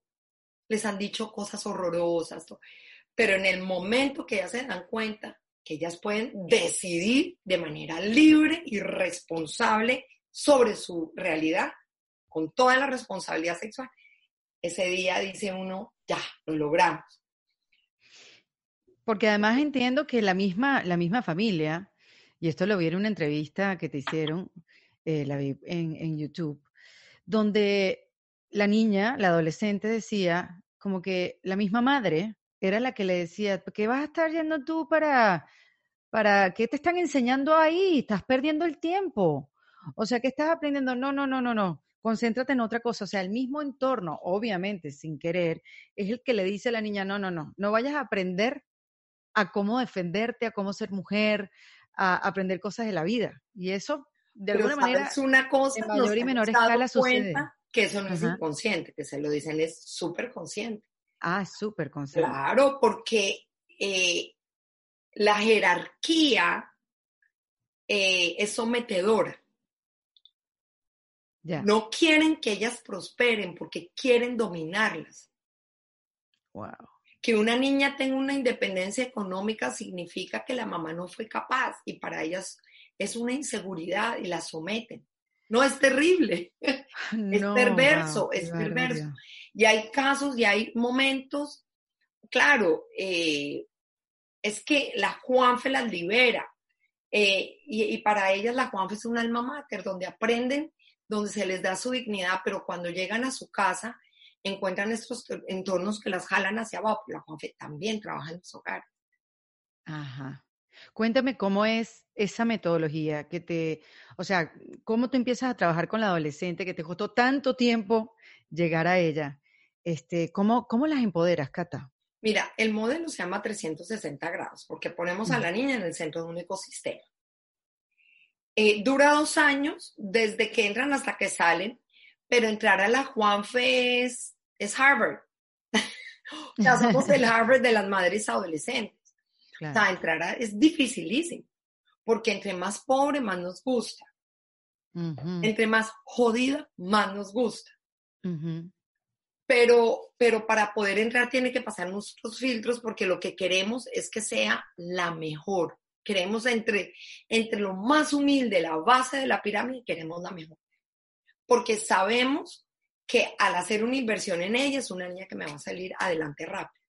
les han dicho cosas horrorosas, pero en el momento que ellas se dan cuenta que ellas pueden decidir de manera libre y responsable sobre su realidad, con toda la responsabilidad sexual. Ese día dice uno, ya, lo logramos. Porque además entiendo que la misma, la misma familia, y esto lo vi en una entrevista que te hicieron, eh, la vi en, en YouTube, donde la niña, la adolescente decía como que la misma madre era la que le decía, ¿qué vas a estar yendo tú para, para qué te están enseñando ahí? Estás perdiendo el tiempo. O sea, ¿qué estás aprendiendo? No, no, no, no, no. Concéntrate en otra cosa. O sea, el mismo entorno, obviamente, sin querer, es el que le dice a la niña, no, no, no, no vayas a aprender a cómo defenderte, a cómo ser mujer, a aprender cosas de la vida. Y eso, de alguna manera, es una cosa, en mayor y menor escala sucede. Que eso no es inconsciente, que se lo dicen es súper consciente. Ah, súper consciente. Claro, porque eh, la jerarquía eh, es sometedora. No quieren que ellas prosperen porque quieren dominarlas. Wow. Que una niña tenga una independencia económica significa que la mamá no fue capaz y para ellas es una inseguridad y la someten. No, es terrible. es perverso, es perverso. Y hay casos y hay momentos, claro, eh, es que la Juanfe las libera. Eh, y, para ellas la Juanfe es un alma mater, donde aprenden, donde se les da su dignidad, pero cuando llegan a su casa encuentran estos entornos que las jalan hacia abajo. La Juanfe también trabaja en su hogar. Ajá. Cuéntame cómo es esa metodología que te, o sea, cómo tú empiezas a trabajar con la adolescente que te costó tanto tiempo llegar a ella. Este, ¿cómo, ¿Cómo las empoderas, Cata? Mira, el modelo se llama 360 grados porque ponemos a la niña en el centro de un ecosistema. Eh, dura dos años desde que entran hasta que salen, pero entrar a la Juanfe es, es Harvard. ya somos el Harvard de las madres adolescentes. O sea, entrar a, es dificilísimo, porque entre más pobre, más nos gusta. Entre más jodida, más nos gusta. Pero, pero para poder entrar tiene que pasar nuestros filtros porque lo que queremos es que sea la mejor. Queremos entre, entre lo más humilde, la base de la pirámide, queremos la mejor. Porque sabemos que al hacer una inversión en ella es una niña que me va a salir adelante rápido.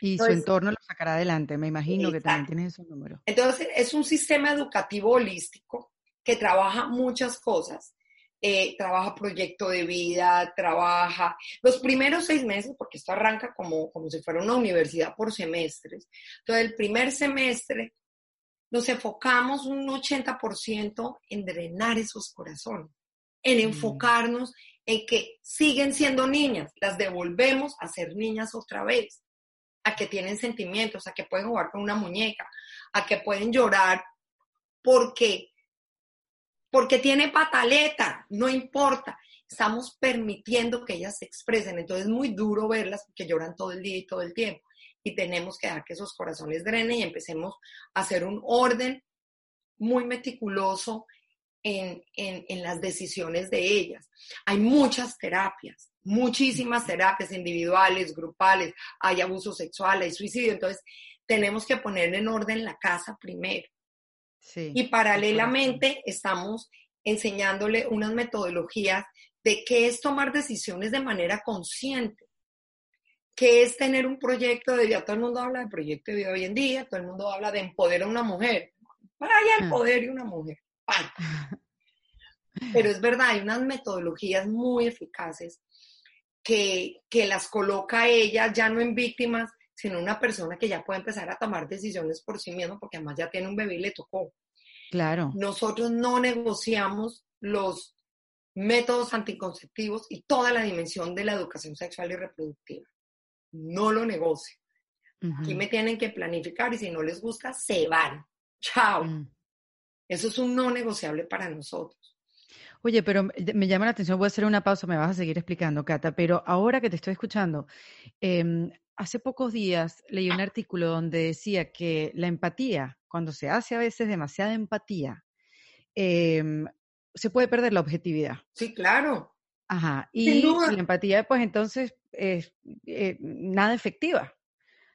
Y su entorno lo sacará adelante, me imagino que también tienes esos números. Entonces, es un sistema educativo holístico que trabaja muchas cosas. Eh, trabaja proyecto de vida, trabaja los primeros seis meses, porque esto arranca como, como si fuera una universidad por semestres. Entonces, el primer semestre nos enfocamos un 80% en drenar esos corazones, en mm. enfocarnos en que siguen siendo niñas, las devolvemos a ser niñas otra vez a que tienen sentimientos, a que pueden jugar con una muñeca, a que pueden llorar porque porque tiene pataleta, no importa. Estamos permitiendo que ellas se expresen. Entonces es muy duro verlas porque lloran todo el día y todo el tiempo. Y tenemos que dejar que esos corazones drenen y empecemos a hacer un orden muy meticuloso en, en las decisiones de ellas. Hay muchas terapias muchísimas terapias individuales, grupales, hay abuso sexual, hay suicidio, entonces tenemos que poner en orden la casa primero. Y paralelamente estamos enseñándole unas metodologías de qué es tomar decisiones de manera consciente, qué es tener un proyecto de vida. Todo el mundo habla de proyecto de vida hoy en día, todo el mundo habla de empoderar a una mujer. Vaya el ah. poder de una mujer. Pero es verdad, hay unas metodologías muy eficaces que, las coloca ella ya no en víctimas, sino una persona que ya puede empezar a tomar decisiones por sí mismo, porque además ya tiene un bebé y le tocó. Claro. Nosotros no negociamos los métodos anticonceptivos y toda la dimensión de la educación sexual y reproductiva. No lo negocio. Aquí me tienen que planificar y si no les gusta, se van. Chao. Mm. Eso es un no negociable para nosotros. Oye, pero me llama la atención, voy a hacer una pausa, me vas a seguir explicando, Cata, pero ahora que te estoy escuchando, em, hace pocos días leí un artículo donde decía que la empatía, cuando se hace a veces demasiada empatía, em, se puede perder la objetividad. Sí, claro. Ajá, y la empatía, pues entonces, es eh, nada efectiva.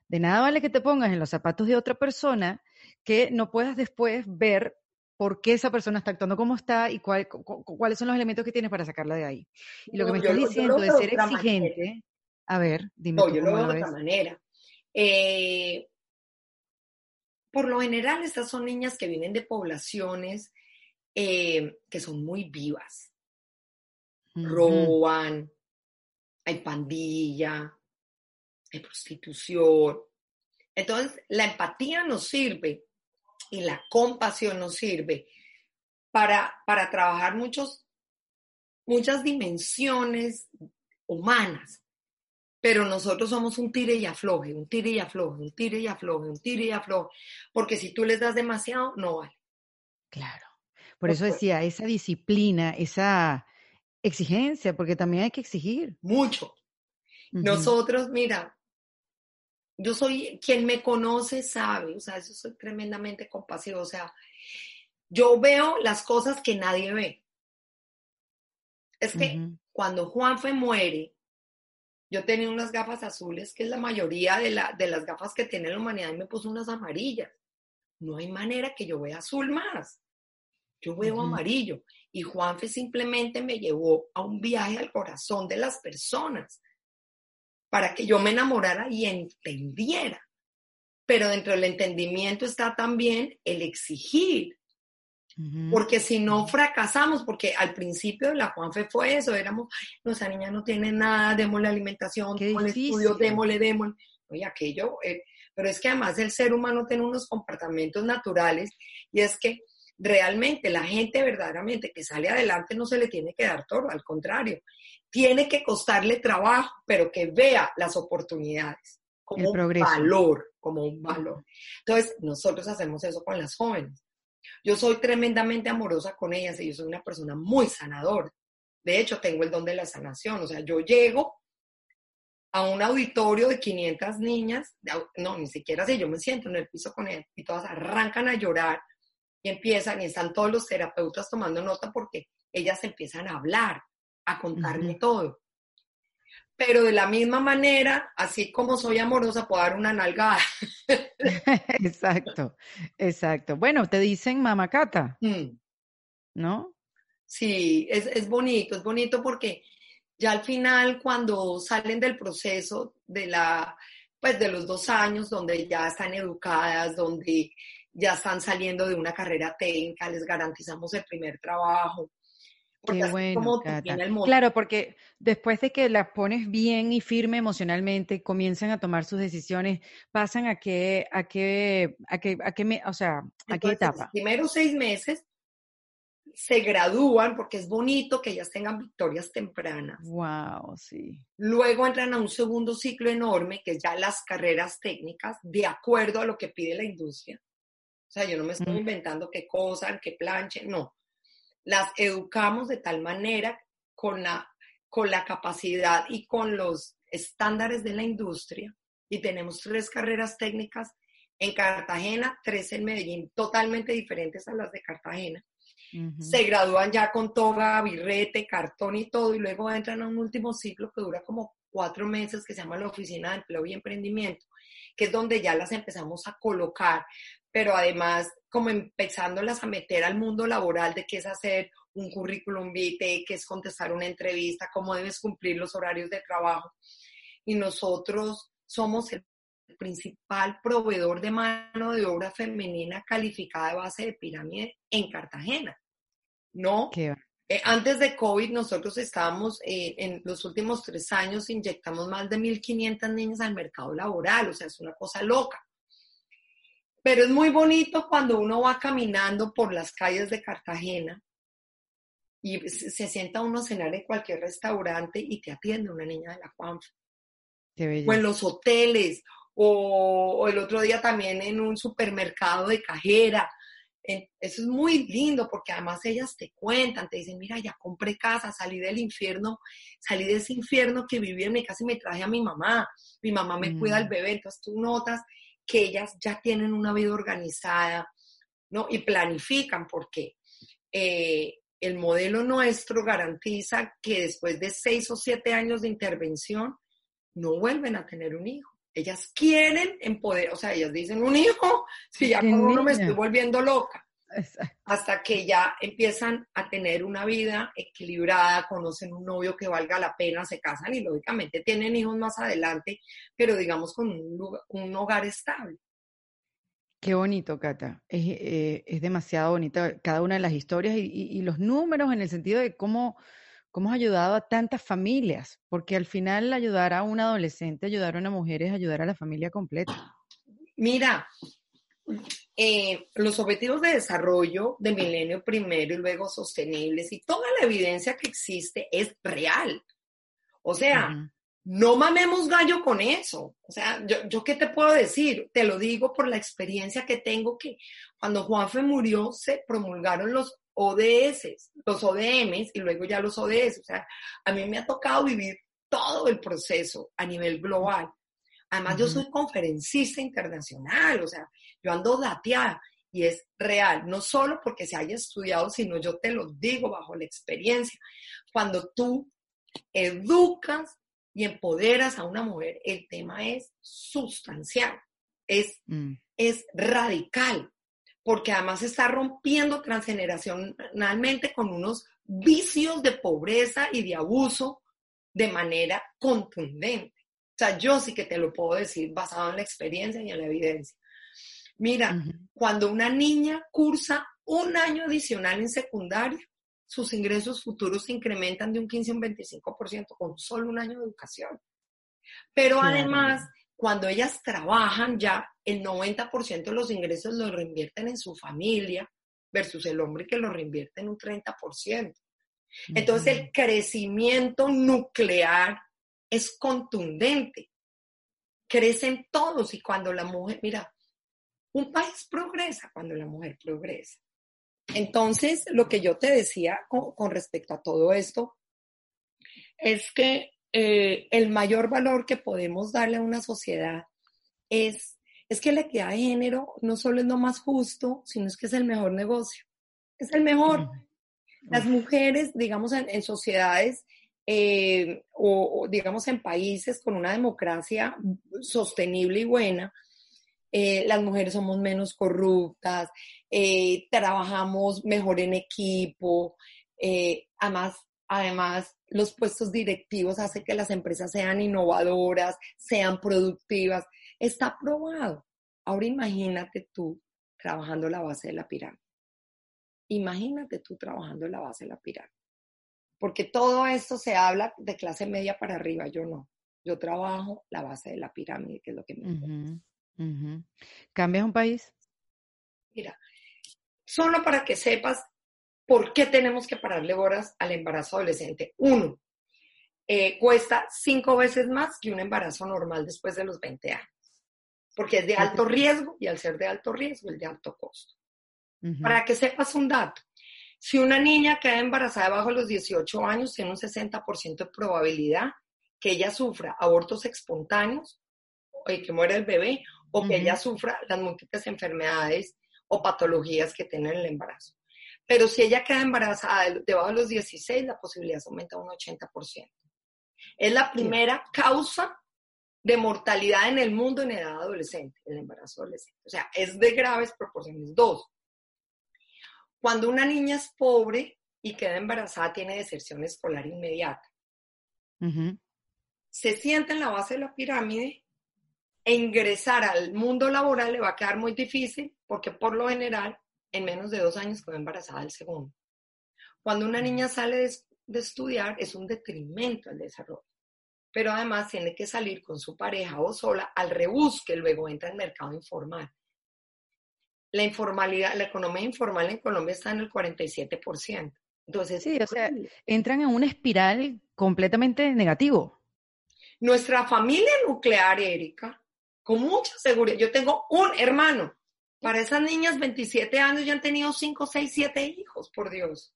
De nada vale que te pongas en los zapatos de otra persona que no puedas después ver por qué esa persona está actuando como está y cuáles son los elementos que tienes para sacarla de ahí. Y lo que me estás diciendo de ser exigente, a ver, dime. No, yo lo veo de otra manera. Eh, por lo general, estas son niñas que vienen de poblaciones eh, que son muy vivas. Roban, hay pandilla, hay prostitución. Entonces, la empatía nos sirve y la compasión nos sirve para, para trabajar muchos, muchas dimensiones humanas. Pero nosotros somos un tire y afloje, un tire y afloje, un tire y afloje, un tire y afloje. Porque si tú les das demasiado, no vale. Claro. Por eso decía, esa disciplina, esa exigencia, porque también hay que exigir. Mucho. Nosotros, mira, yo soy, quien me conoce sabe, o sea, eso soy tremendamente compasivo, o sea, yo veo las cosas que nadie ve. Es que cuando Juan fue muere, yo tenía unas gafas azules, que es la mayoría de, la, de las gafas que tiene la humanidad, y me puso unas amarillas. No hay manera que yo vea azul más. yo veo amarillo. Y Juanfe simplemente me llevó a un viaje al corazón de las personas para que yo me enamorara y entendiera. Pero dentro del entendimiento está también el exigir. Porque si no fracasamos, porque al principio de la Juanfe fue eso, éramos, no, esa niña no tiene nada, démosle alimentación, démosle estudio, démosle, démosle. Oye, aquello, eh, pero es que además el ser humano tiene unos comportamientos naturales y es que realmente la gente verdaderamente que sale adelante no se le tiene que dar todo, al contrario, tiene que costarle trabajo, pero que vea las oportunidades como un valor, como un valor. Entonces, nosotros hacemos eso con las jóvenes. Yo soy tremendamente amorosa con ellas y yo soy una persona muy sanadora. De hecho, tengo el don de la sanación. O sea, yo llego a un auditorio de 500 niñas, no, ni siquiera así, yo me siento en el piso con ellas y todas arrancan a llorar y empiezan y están todos los terapeutas tomando nota porque ellas empiezan a hablar, a contarme todo. Pero de la misma manera, así como soy amorosa, puedo dar una nalgada. exacto, exacto. Bueno, te dicen mamacata, mm. ¿no? Sí, es, es bonito, es bonito porque ya al final, cuando salen del proceso de la, pues de los dos años, donde ya están educadas, donde ya están saliendo de una carrera técnica, les garantizamos el primer trabajo. Qué bueno, Claro, porque después de que las pones bien y firme emocionalmente, comienzan a tomar sus decisiones, pasan a qué, a qué, a qué, a qué, o sea, a qué etapa. Primero seis meses se gradúan porque es bonito que ellas tengan victorias tempranas. Wow, sí. Luego entran a un segundo ciclo enorme que es ya las carreras técnicas de acuerdo a lo que pide la industria. O sea, yo no me estoy inventando qué cosan, qué planchen, no. Las educamos de tal manera con la, con la capacidad y con los estándares de la industria. Y tenemos tres carreras técnicas en Cartagena, tres en Medellín, totalmente diferentes a las de Cartagena. Se gradúan ya con toga, birrete, cartón y todo, y luego entran a un último ciclo que dura como cuatro meses, que se llama la Oficina de Empleo y Emprendimiento, que es donde ya las empezamos a colocar pero además como empezándolas a meter al mundo laboral de qué es hacer un currículum vitae, qué es contestar una entrevista, cómo debes cumplir los horarios de trabajo. Y nosotros somos el principal proveedor de mano de obra femenina calificada de base de pirámide en Cartagena. ¿No? Eh, antes de COVID, nosotros estábamos, eh, en los últimos tres años, inyectamos más de 1.500 niñas al mercado laboral, o sea, es una cosa loca. Pero es muy bonito cuando uno va caminando por las calles de Cartagena y se sienta uno a cenar en cualquier restaurante y te atiende una niña de la Juanfa. O en los hoteles, o, el otro día también en un supermercado de cajera. Eso es muy lindo porque además ellas te cuentan, te dicen, mira, ya compré casa, salí del infierno, salí de ese infierno que viví en mi casa y me traje a mi mamá. Mi mamá me cuida al mm. bebé, entonces tú notas que ellas ya tienen una vida organizada, ¿no? Y planifican, porque eh, el modelo nuestro garantiza que después de seis o siete años de intervención, no vuelven a tener un hijo. Ellas quieren empoderar, o sea, ellas dicen un hijo, si ya como no me estoy volviendo loca hasta que ya empiezan a tener una vida equilibrada, conocen un novio que valga la pena, se casan y lógicamente tienen hijos más adelante, pero digamos con un, hogar estable. Qué bonito, Cata. Eh, es, demasiado bonito cada una de las historias y, los números en el sentido de cómo, cómo has ayudado a tantas familias, porque al final ayudar a un adolescente, ayudar a una mujer es ayudar a la familia completa. Mira, eh, los objetivos de desarrollo de milenio primero y luego sostenibles y toda la evidencia que existe es real. O sea, no mamemos gallo con eso. O sea, yo, yo qué te puedo decir, te lo digo por la experiencia que tengo que cuando Juanfe murió se promulgaron los ODS, los ODMs y luego ya los ODS. O sea, a mí me ha tocado vivir todo el proceso a nivel global. Además, yo soy conferencista internacional, o sea, yo ando dateada y es real, no solo porque se haya estudiado, sino yo te lo digo bajo la experiencia. Cuando tú educas y empoderas a una mujer, el tema es sustancial, es, mm. es radical, porque además está rompiendo transgeneracionalmente con unos vicios de pobreza y de abuso de manera contundente. Sea, yo sí que te lo puedo decir basado en la experiencia y en la evidencia. Mira, cuando una niña cursa un año adicional en secundaria, sus ingresos futuros se incrementan de un 15 a un 25% con solo un año de educación. Pero además, cuando ellas trabajan ya, el 90% de los ingresos los reinvierten en su familia versus el hombre que lo reinvierte en un 30%. Entonces, el crecimiento nuclear es contundente. Crecen todos y cuando la mujer, mira, un país progresa cuando la mujer progresa. Entonces, lo que yo te decía con, respecto a todo esto es que eh, el mayor valor que podemos darle a una sociedad es, es que la equidad de género no solo es lo más justo, sino es que es el mejor negocio. Es el mejor. Las mujeres, digamos, en, sociedades eh, o, digamos, en países con una democracia sostenible y buena, eh, las mujeres somos menos corruptas, eh, trabajamos mejor en equipo, además, además los puestos directivos hacen que las empresas sean innovadoras, sean productivas. Está probado. Ahora imagínate tú trabajando la base de la pirámide. Imagínate tú trabajando la base de la pirámide. Porque todo esto se habla de clase media para arriba, yo no. Yo trabajo la base de la pirámide, que es lo que me importa. ¿Cambias un país? Mira, solo para que sepas por qué tenemos que pararle horas al embarazo adolescente. Uno, eh, cuesta cinco veces más que un embarazo normal después de los 20 años, porque es de alto riesgo y al ser de alto riesgo es de alto costo. Para que sepas un dato, si una niña queda embarazada bajo los 18 años, tiene un 60% de probabilidad que ella sufra abortos espontáneos y que muera el bebé o que ella sufra las múltiples enfermedades o patologías que tiene en el embarazo. Pero si ella queda embarazada debajo de los 16, la posibilidad se aumenta a un 80%. Es la primera causa de mortalidad en el mundo en edad adolescente, el embarazo adolescente. O sea, es de graves proporciones. Dos, cuando una niña es pobre y queda embarazada, tiene deserción escolar inmediata. Se sienta en la base de la pirámide ingresar al mundo laboral le va a quedar muy difícil porque por lo general en menos de dos años quedó embarazada el segundo. Cuando una niña sale de, estudiar es un detrimento al desarrollo, pero además tiene que salir con su pareja o sola al rebusque, luego entra al mercado informal. La informalidad, la economía informal en Colombia está en el 47%. Entonces, sí, o sea, entran en una espiral completamente negativo. Nuestra familia nuclear, Erika, con mucha seguridad. Yo tengo un hermano. Para esas niñas, 27 años, ya han tenido 5, 6, 7 hijos, por Dios.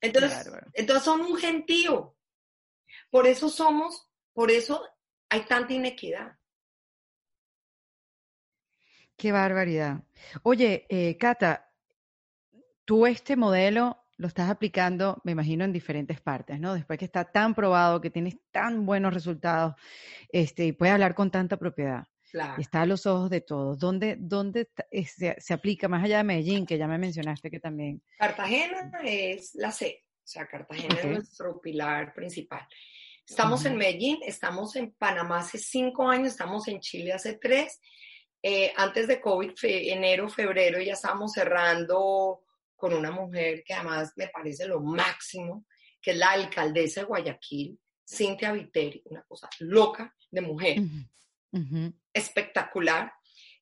Entonces, entonces son un gentío. Por eso somos, por eso hay tanta inequidad. Qué barbaridad. Oye, eh, Cata, tú este modelo lo estás aplicando, me imagino, en diferentes partes, ¿no? Después que está tan probado, que tienes tan buenos resultados, este, y puedes hablar con tanta propiedad. Está a los ojos de todos. ¿Dónde, dónde eh, se, aplica, más allá de Medellín, que ya me mencionaste que también? Cartagena es la C, o sea, Cartagena es nuestro pilar principal. Estamos en Medellín, estamos en Panamá hace cinco años, estamos en Chile hace tres. Eh, antes de COVID, enero, febrero, ya estamos cerrando con una mujer que además me parece lo máximo, que es la alcaldesa de Guayaquil, Cintia Viteri, una cosa loca de mujer espectacular.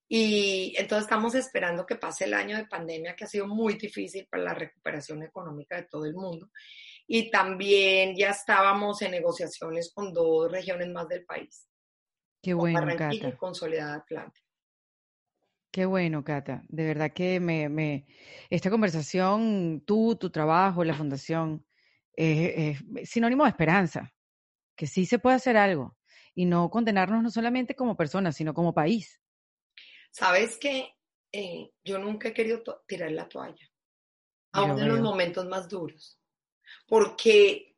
Y entonces estamos esperando que pase el año de pandemia, que ha sido muy difícil para la recuperación económica de todo el mundo. Y también ya estábamos en negociaciones con dos regiones más del país. Qué bueno, Cata. y con Soledad Atlántica. Qué bueno, Cata. De verdad que me, me, esta conversación, tú, tu trabajo, la fundación, es sinónimo de esperanza, que sí se puede hacer algo y no condenarnos no solamente como personas, sino como país. Sabes que eh, yo nunca he querido tirar la toalla, aún en los momentos más duros, porque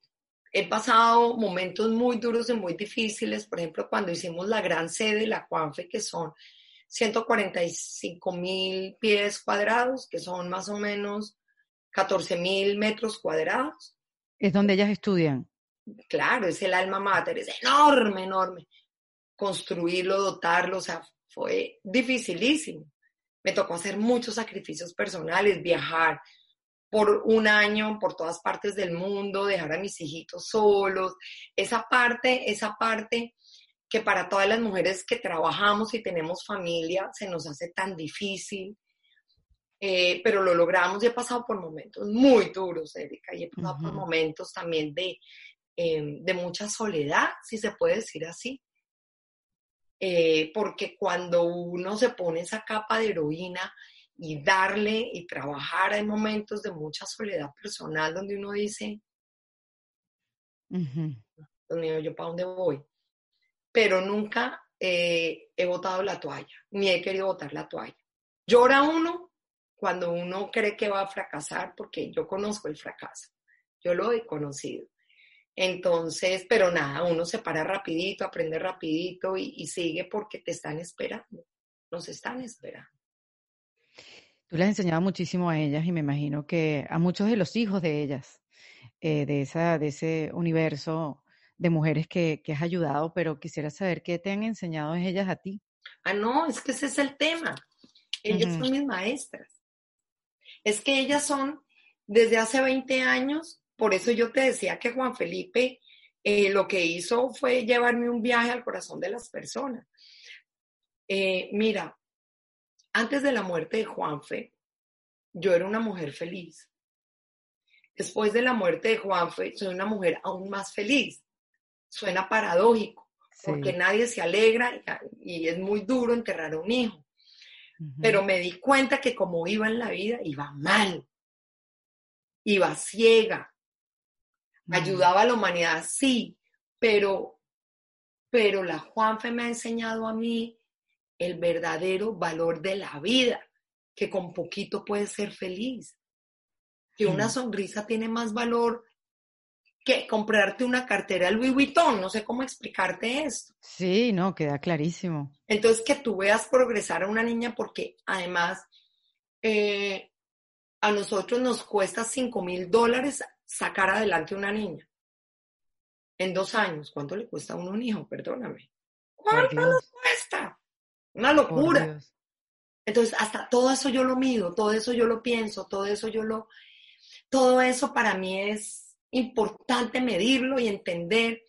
he pasado momentos muy duros y muy difíciles, por ejemplo, cuando hicimos la gran sede, la CUANFE, que son 145 mil pies cuadrados, que son más o menos 14 mil metros cuadrados. Es donde ellas estudian. Claro, es el alma mater, es enorme, enorme. Construirlo, dotarlo, o sea, fue dificilísimo. Me tocó hacer muchos sacrificios personales, viajar por un año por todas partes del mundo, dejar a mis hijitos solos. Esa parte, esa parte que para todas las mujeres que trabajamos y tenemos familia se nos hace tan difícil, eh, pero lo logramos y he pasado por momentos muy duros, Erika, y he pasado por momentos también de, em, de mucha soledad, si se puede decir así. Eh, porque cuando uno se pone esa capa de heroína y darle y trabajar, hay momentos de mucha soledad personal donde uno dice, Dios mío, ¿yo para dónde voy? Pero nunca he botado la toalla, ni he querido botar la toalla. Llora uno cuando uno cree que va a fracasar, porque yo conozco el fracaso, yo lo he conocido. Entonces, pero nada, uno se para rapidito, aprende rapidito y, sigue porque te están esperando, nos están esperando. Tú le has enseñado muchísimo a ellas y me imagino que a muchos de los hijos de ellas, eh, de, esa, de ese universo de mujeres que, has ayudado, pero quisiera saber qué te han enseñado ellas a ti. Ah, no, es que ese es el tema. Ellas son mis maestras. Es que ellas son desde hace 20 años, por eso yo te decía que Juan Felipe eh, lo que hizo fue llevarme un viaje al corazón de las personas. Eh, mira, antes de la muerte de Juanfe, yo era una mujer feliz. Después de la muerte de Juanfe, soy una mujer aún más feliz suena paradójico, porque nadie se alegra y, es muy duro enterrar a un hijo. Pero me di cuenta que como iba en la vida, iba mal, iba ciega, ayudaba a la humanidad, sí, pero, pero la Juanfe me ha enseñado a mí el verdadero valor de la vida, que con poquito puedes ser feliz, que una sonrisa tiene más valor que comprarte una cartera Louis Vuitton, no sé cómo explicarte esto. Sí, no, queda clarísimo. Entonces, que tú veas progresar a una niña porque además eh, a nosotros nos cuesta 5 mil dólares sacar adelante una niña. En dos años, ¿cuánto le cuesta a uno un hijo? Perdóname. ¿Cuánto nos cuesta? Una locura. Entonces, hasta todo eso yo lo mido, todo eso yo lo pienso, todo eso yo lo... Todo eso para mí es importante medirlo y entender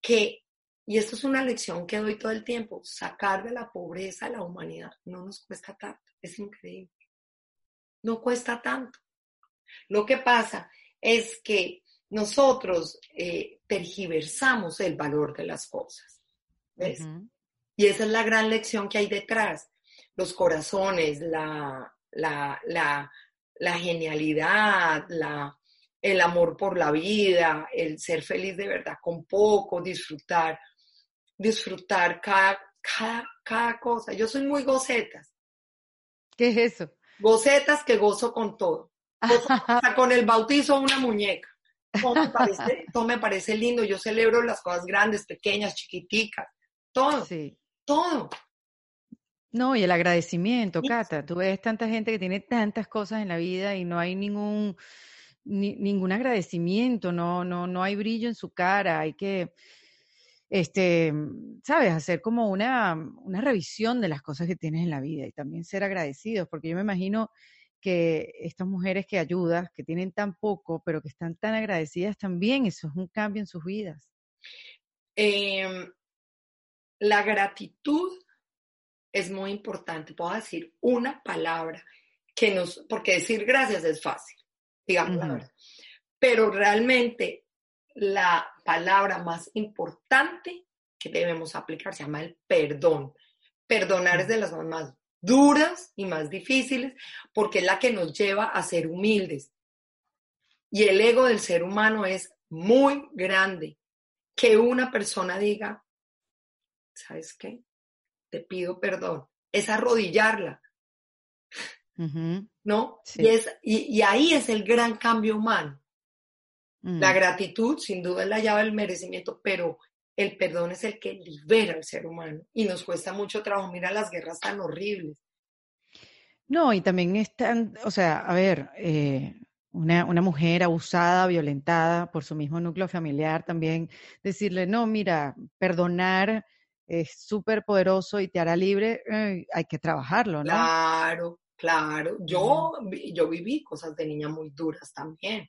que, y esto es una lección que doy todo el tiempo, sacar de la pobreza a la humanidad no nos cuesta tanto, es increíble. No cuesta tanto. Lo que pasa es que nosotros eh, tergiversamos el valor de las cosas. ¿Ves? Y esa es la gran lección que hay detrás. Los corazones, la, la, la, la genialidad, la, el amor por la vida, el ser feliz de verdad con poco, disfrutar, disfrutar cada, cada, cosa. Yo soy muy gocetas. ¿Qué es eso? Gocetas que gozo con todo. con el bautizo una muñeca. Todo me, parece, todo me parece lindo. Yo celebro las cosas grandes, pequeñas, chiquiticas. Todo. Sí. Todo. No, y el agradecimiento, Cata. Tú ves tanta gente que tiene tantas cosas en la vida y no hay ningún ningún agradecimiento, no, no, no hay brillo en su cara, hay que, este, sabes, hacer como una, una revisión de las cosas que tienes en la vida y también ser agradecidos, porque yo me imagino que estas mujeres que ayudas, que tienen tan poco, pero que están tan agradecidas también, eso es un cambio en sus vidas. Em, la gratitud es muy importante. Puedo decir una palabra que nos, porque decir gracias es fácil digamos la verdad. Pero realmente la palabra más importante que debemos aplicar se llama el perdón. Perdonar es de las más duras y más difíciles porque es la que nos lleva a ser humildes. Y el ego del ser humano es muy grande. Que una persona diga, ¿sabes qué? Te pido perdón. Es arrodillarla. ¿No? Y, es, y, ahí es el gran cambio humano. La mm. gratitud, sin duda, es la llave del merecimiento, pero el perdón es el que libera al ser humano y nos cuesta mucho trabajo. Mira las guerras tan horribles. No, y también están, o sea, a ver, eh, una, una, mujer abusada, violentada por su mismo núcleo familiar, también decirle, no, mira, perdonar es súper poderoso y te hará libre, eh, hay que trabajarlo, ¿no? Claro, claro. Yo, yo viví cosas de niña muy duras también.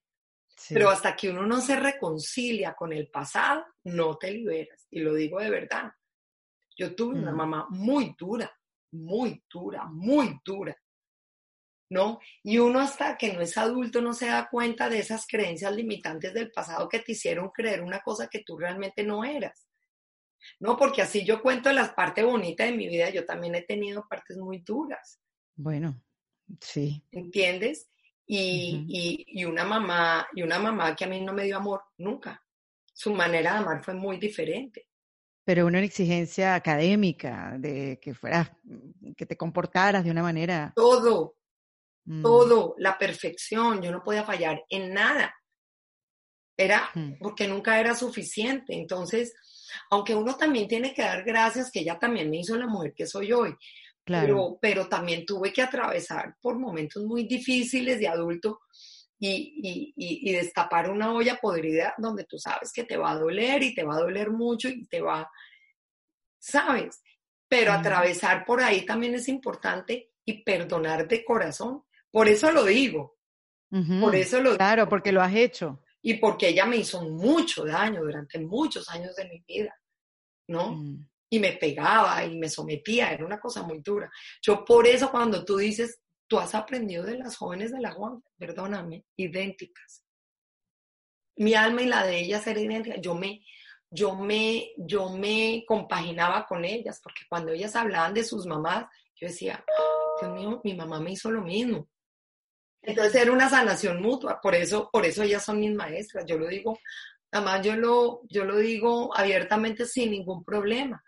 Pero hasta que uno no se reconcilia con el pasado, no te liberas. Y lo digo de verdad. Yo tuve una mamá muy dura, muy dura, muy dura. ¿No? Y uno hasta que no es adulto no se da cuenta de esas creencias limitantes del pasado que te hicieron creer una cosa que tú realmente no eras. No, porque así yo cuento las partes bonitas de mi vida, yo también he tenido partes muy duras. Bueno, sí. ¿Entiendes? Y, una mamá, y una mamá que a mí no me dio amor nunca. Su manera de amar fue muy diferente. Pero una exigencia académica, de que fueras, que te comportaras de una manera. Todo, mm. todo, la perfección, yo no podía fallar en nada. Era mm. porque nunca era suficiente. Entonces, aunque uno también tiene que dar gracias que ella también me hizo la mujer que soy hoy, pero, pero también tuve que atravesar por momentos muy difíciles de adulto y, y, y, destapar una olla podrida donde tú sabes que te va a doler y te va a doler mucho y te va, ¿sabes? Pero atravesar por ahí también es importante y perdonar de corazón. Por eso lo digo. Por eso lo Claro, porque lo has hecho. Y porque ella me hizo mucho daño durante muchos años de mi vida, ¿no? Mm y me pegaba y me sometía, era una cosa muy dura. Yo por eso cuando tú dices, tú has aprendido de las jóvenes de la Juan, perdóname, idénticas. Mi alma y la de ellas era idéntica. Yo me, yo me, yo me compaginaba con ellas, porque cuando ellas hablaban de sus mamás, yo decía, Dios mío, mi mamá me hizo lo mismo. Entonces era una sanación mutua, por eso, por eso ellas son mis maestras. Yo lo digo, además yo lo, yo lo digo abiertamente sin ningún problema.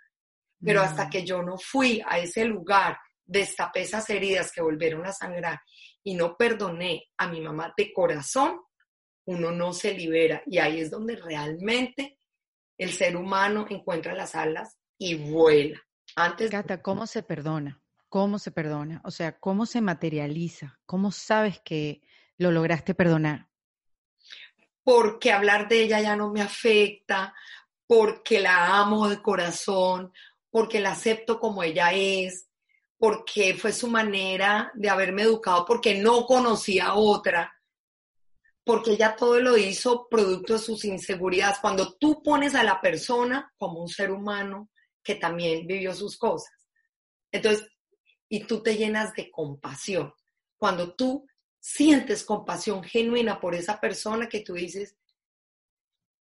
Pero hasta mm. que yo no fui a ese lugar, destapé esas heridas que volvieron a sangrar y no perdoné a mi mamá de corazón, uno no se libera. Y ahí es donde realmente el ser humano encuentra las alas y vuela. Antes Cata, ¿cómo se perdona? ¿Cómo se perdona? O sea, ¿cómo se materializa? ¿Cómo sabes que lo lograste perdonar? Porque hablar de ella ya no me afecta, porque la amo de corazón, porque la acepto como ella es, porque fue su manera de haberme educado, porque no conocía otra, porque ella todo lo hizo producto de sus inseguridades. Cuando tú pones a la persona como un ser humano que también vivió sus cosas, entonces, y tú te llenas de compasión. Cuando tú sientes compasión genuina por esa persona que tú dices,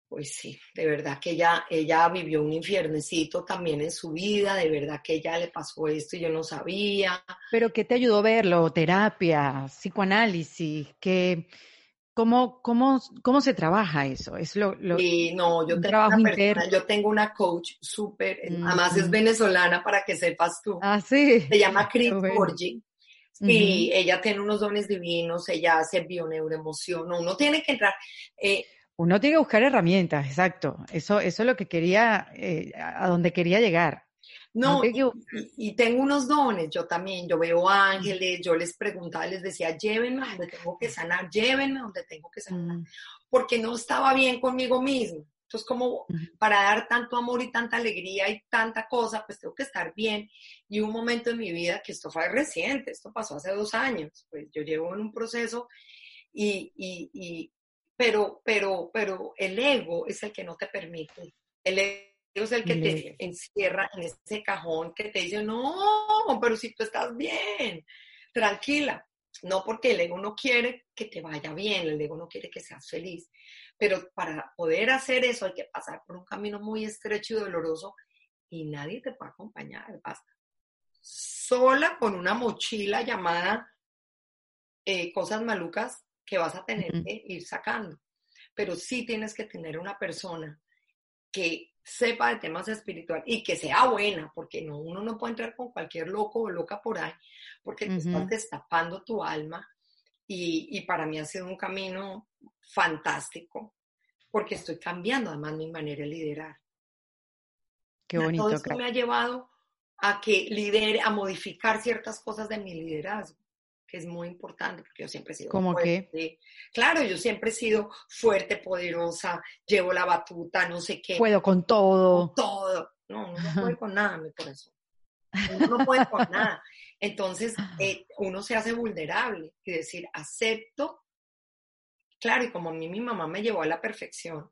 pues sí, de verdad que ella, ella vivió un infiernecito también en su vida, de verdad que ella le pasó esto y yo no sabía. Pero ¿qué te ayudó a verlo? Terapia, psicoanálisis, ¿qué, cómo, cómo, ¿cómo se trabaja eso? Es lo, sí, no, yo tengo, una yo tengo una coach súper, eh, además es venezolana para que sepas tú. Ah, sí. Se llama Chris Borgi. Y ella tiene unos dones divinos, ella hace bioneuroemoción, uno tiene que entrar. Eh, uno tiene que buscar herramientas, exacto. Eso, eso es lo que quería, eh, a donde quería llegar. No, y, tengo unos dones, yo también, yo veo ángeles, yo les preguntaba, les decía, llévenme a donde tengo que sanar, llévenme a donde tengo que sanar, mm. porque no estaba bien conmigo mismo. Entonces, como para dar tanto amor y tanta alegría y tanta cosa, pues tengo que estar bien. Y un momento en mi vida, que esto fue reciente, esto pasó hace dos años, pues yo llevo en un proceso y, y, pero, pero, pero el ego es el que no te permite. El ego es el que te encierra en ese cajón que te dice, no, pero si tú estás bien, tranquila. No porque el ego no quiere que te vaya bien, el ego no quiere que seas feliz. Pero para poder hacer eso hay que pasar por un camino muy estrecho y doloroso y nadie te puede acompañar, basta. Sola con una mochila llamada eh, cosas malucas que vas a tener que ir sacando. Pero sí tienes que tener una persona que sepa de temas espirituales y que sea buena, porque no, uno no puede entrar con cualquier loco o loca por ahí, porque te estás destapando tu alma. Y, y para mí ha sido un camino fantástico, porque estoy cambiando además mi manera de liderar. Qué bonito. Todo esto me ha llevado a que lidere, a modificar ciertas cosas de mi liderazgo, que es muy importante, porque yo siempre he sido ¿Cómo fuerte. qué? Claro, yo siempre he sido fuerte, poderosa, llevo la batuta, no sé qué. Puedo con todo. Con todo. No, no puede con nada, mi corazón. Uno no puede con nada. Entonces, eh, uno se hace vulnerable y decir, acepto. Claro, y como a mí mi mamá me llevó a la perfección.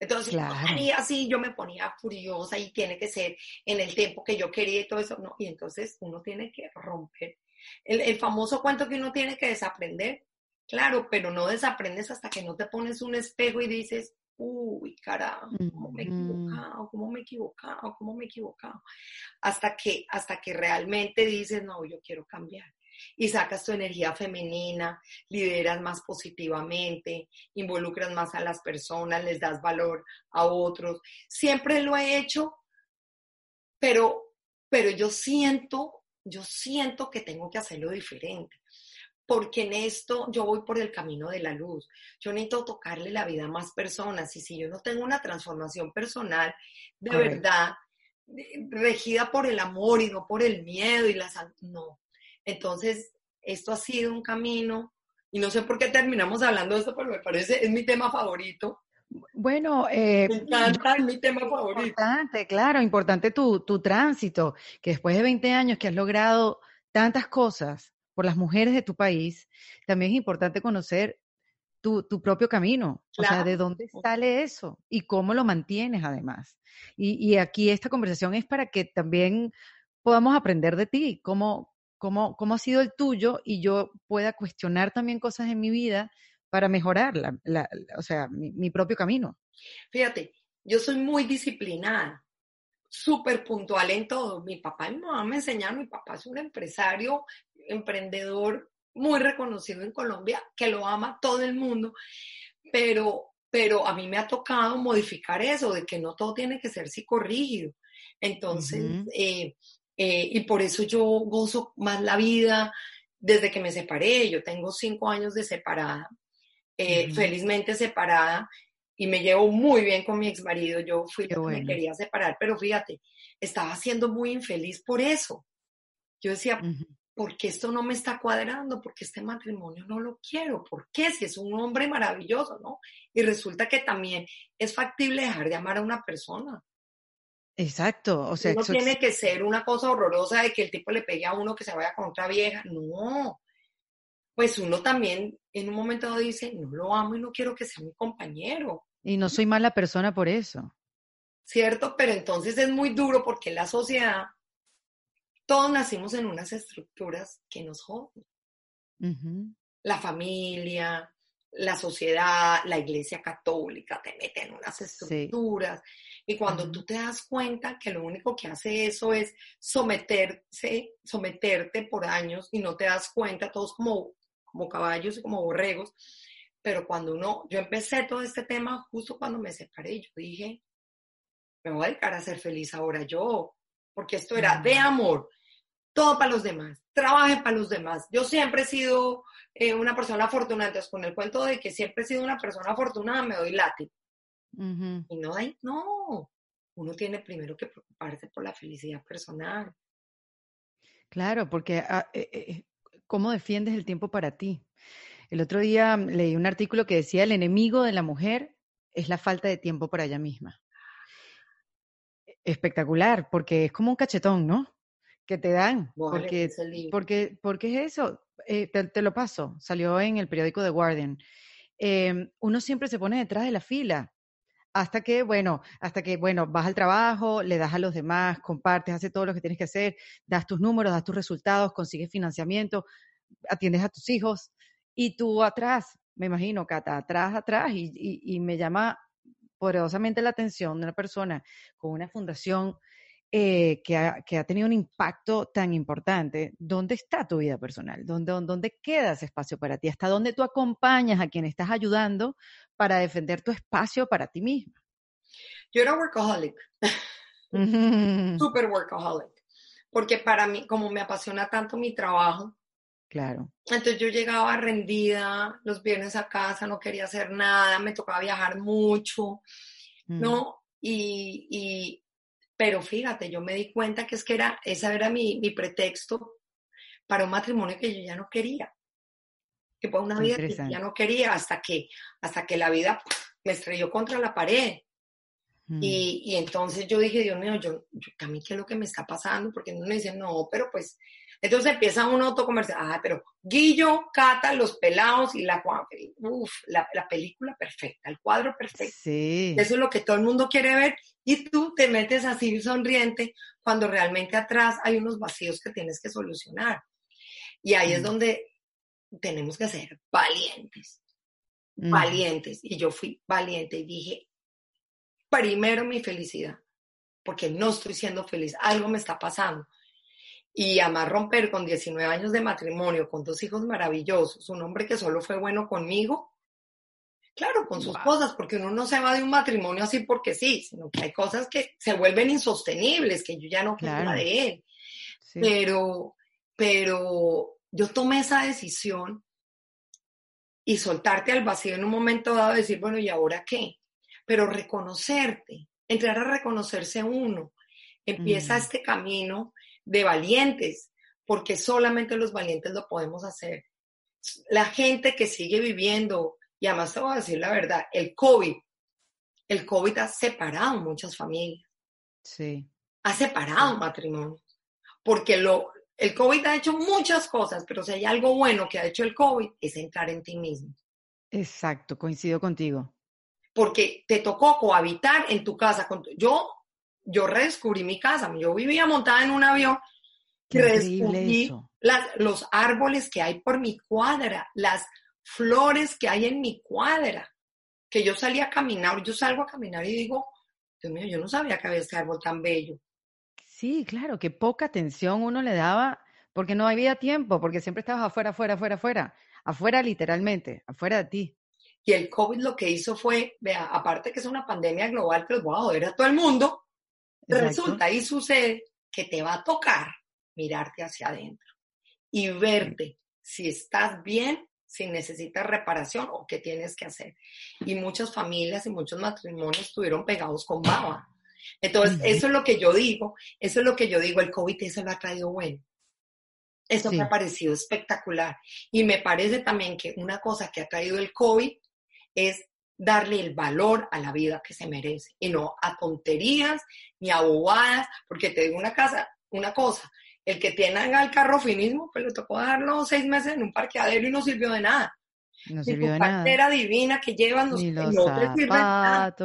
Entonces, Claro. y así yo me ponía furiosa y tiene que ser en el tiempo que yo quería y todo eso. No, y entonces uno tiene que romper. El, el famoso cuento que uno tiene que desaprender. Claro, pero no desaprendes hasta que no te pones un espejo y dices, uy, carajo, cómo me he equivocado, cómo me he equivocado, cómo me he equivocado. Hasta que, hasta que realmente dices, no, yo quiero cambiar. Y sacas tu energía femenina, lideras más positivamente, involucras más a las personas, les das valor a otros. Siempre lo he hecho, pero, pero yo siento, yo siento que tengo que hacerlo diferente porque en esto yo voy por el camino de la luz. Yo necesito tocarle la vida a más personas y si yo no tengo una transformación personal de Correcto. verdad, eh, regida por el amor y no por el miedo y la san- no. Entonces, esto ha sido un camino y no sé por qué terminamos hablando de esto, pero me parece, es mi tema favorito. Bueno, eh, Me encanta, es mi tema favorito. Importante, claro, importante tu, tu tránsito, que después de 20 años que has logrado tantas cosas por las mujeres de tu país, también es importante conocer tu, tu propio camino, o sea, de dónde sale eso y cómo lo mantienes además. Y, y aquí esta conversación es para que también podamos aprender de ti, cómo, cómo, cómo ha sido el tuyo y yo pueda cuestionar también cosas en mi vida para mejorar, la, la- la- o sea, mi- mi propio camino. Fíjate, yo soy muy disciplinada, súper puntual en todo. Mi papá y mi mamá me enseñaron, mi papá es un empresario, emprendedor muy reconocido en Colombia, que lo ama todo el mundo, pero, pero a mí me ha tocado modificar eso, de que no todo tiene que ser psicorrígido. Entonces, eh, eh, y por eso yo gozo más la vida desde que me separé. Yo tengo cinco años de separada, eh, felizmente separada, y me llevo muy bien con mi ex marido. Yo fui la que me quería separar, pero fíjate, estaba siendo muy infeliz por eso. Yo decía, Ujú. ¿por qué esto no me está cuadrando? ¿Por qué este matrimonio no lo quiero? ¿Por qué? Si es un hombre maravilloso, ¿no? Y resulta que también es factible dejar de amar a una persona. Exacto, o sea, no tiene que ser una cosa horrorosa de que el tipo le pegue a uno que se vaya con otra vieja. No. Pues uno también en un momento dado dice, no lo amo y no quiero que sea mi compañero. y no soy mala persona por eso. ¿cierto? Pero entonces es muy duro porque la sociedad, todos nacimos en unas estructuras que nos joden. La familia, la sociedad, la iglesia católica te mete en unas estructuras. Y cuando tú te das cuenta que lo único que hace eso es someterse, someterte por años y no te das cuenta, todos como, como caballos y como borregos. Pero cuando uno, yo empecé todo este tema justo cuando me separé, yo dije, me voy a dedicar a ser feliz ahora yo, porque esto era de Mm. amor, todo para los demás, trabaje para los demás. Yo siempre he sido eh, una persona afortunada, entonces con el cuento de que siempre he sido una persona afortunada me doy látigo. Y no, hay- no, uno tiene primero que preocuparse por la felicidad personal. Claro, porque ah, eh, eh, ¿cómo defiendes el tiempo para ti? El otro día mm, leí un artículo que decía el enemigo de la mujer es la falta de tiempo para ella misma. Espectacular, porque es como un cachetón, ¿no? Que te dan, leer porque, porque, porque es eso, Eh, te, te lo paso, salió en el periódico The Guardian. Em, uno siempre se pone detrás de la fila, hasta que, bueno, hasta que, bueno, vas al trabajo, le das a los demás, compartes, haces todo lo que tienes que hacer, das tus números, das tus resultados, consigues financiamiento, atiendes a tus hijos. Y tú atrás, me imagino, Cata, atrás, atrás, y, y, y me llama poderosamente la atención de una persona con una fundación eh, que, ha, que, ha, tenido un impacto tan importante. ¿Dónde está tu vida personal? ¿Dónde, ¿Dónde queda ese espacio para ti? ¿Hasta dónde tú acompañas a quien estás ayudando para defender tu espacio para ti misma? Yo era workaholic, super workaholic, porque para mí, como me apasiona tanto mi trabajo, Claro. Entonces yo llegaba rendida los viernes a casa, no quería hacer nada, me tocaba viajar mucho, Mm. ¿no? Y, y, Pero fíjate, yo me di cuenta que es que era, esa era mi, mi pretexto para un matrimonio que yo ya no quería. Que fue una vida que ya no quería hasta que, hasta que la vida me estrelló contra la pared. Mm. Y, y, entonces yo dije, Dios mío, yo, yo, a mí qué es lo que me está pasando, porque no me dicen, no, pero pues entonces empieza un autocomercial. Ah, pero Guillo, Cata, Los Pelados y la Uf, la, la película perfecta, el cuadro perfecto. Sí. Eso es lo que todo el mundo quiere ver y tú te metes así sonriente cuando realmente atrás hay unos vacíos que tienes que solucionar. Y ahí es mm. donde tenemos que ser valientes, mm. valientes. Y yo fui valiente y dije, primero mi felicidad, porque no estoy siendo feliz, algo me está pasando y además romper con 19 años de matrimonio, con dos hijos maravillosos, un hombre que solo fue bueno conmigo, claro, con sus cosas, porque uno no se va de un matrimonio así porque sí, sino que hay cosas que se vuelven insostenibles, que yo ya no quiero de él. Pero, pero yo tomé esa decisión y soltarte al vacío en un momento dado, decir, bueno, ¿y ahora qué? Pero reconocerte, entrar a reconocerse uno, empieza este camino de valientes, porque solamente los valientes lo podemos hacer. La gente que sigue viviendo, y además te voy a decir la verdad, el COVID, el COVID ha separado muchas familias. Sí. Ha separado matrimonios. Porque lo, el COVID ha hecho muchas cosas, pero si hay algo bueno que ha hecho el COVID es entrar en ti mismo. Exacto, coincido contigo. Porque te tocó cohabitar en tu casa. Con yo yo redescubrí mi casa. Yo vivía montada en un avión y redescubrí los árboles que hay por mi cuadra, las flores que hay en mi cuadra. Que yo salía a caminar, yo salgo a caminar y digo, Dios mío, yo no sabía que había este árbol tan bello. Sí, claro, que poca atención uno le daba porque no había tiempo, porque siempre estabas afuera, afuera, afuera, afuera, afuera literalmente, afuera de ti. Y el COVID lo que hizo fue, vea, aparte que es una pandemia global que los voy a joder a todo el mundo, Resulta y sucede que te va a tocar mirarte hacia adentro y verte si estás bien, si necesitas reparación o qué tienes que hacer. Y muchas familias y muchos matrimonios estuvieron pegados con baba. Entonces, eso es lo que yo digo, eso es lo que yo digo, el COVID eso lo ha traído bueno. Eso me ha parecido espectacular. Y me parece también que una cosa que ha traído el COVID es darle el valor a la vida que se merece y no a tonterías ni a bobadas, porque te digo una, casa, una cosa, el que tiene el carro finismo, pues le tocó darlo seis meses en un parqueadero y no sirvió de nada. No sirvió ni tu cartera divina que llevan ni no te sirve de nada.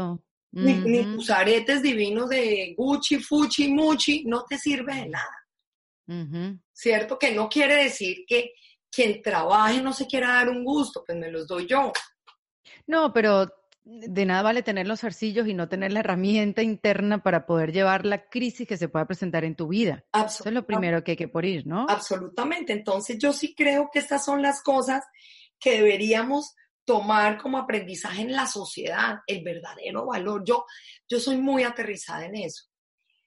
Ni, tus aretes divinos de Gucci, Fuchi, Muchi, no te sirve de nada. ¿Cierto? Que no quiere decir que quien trabaje no se quiera dar un gusto, pues me los doy yo. No, pero de nada vale tener los arcillos y no tener la herramienta interna para poder llevar la crisis que se pueda presentar en tu vida. Eso es lo primero que hay que por ir, ¿no? Absolutamente. Entonces yo sí creo que estas son las cosas que deberíamos tomar como aprendizaje en la sociedad, el verdadero valor. Yo, yo soy muy aterrizada en eso.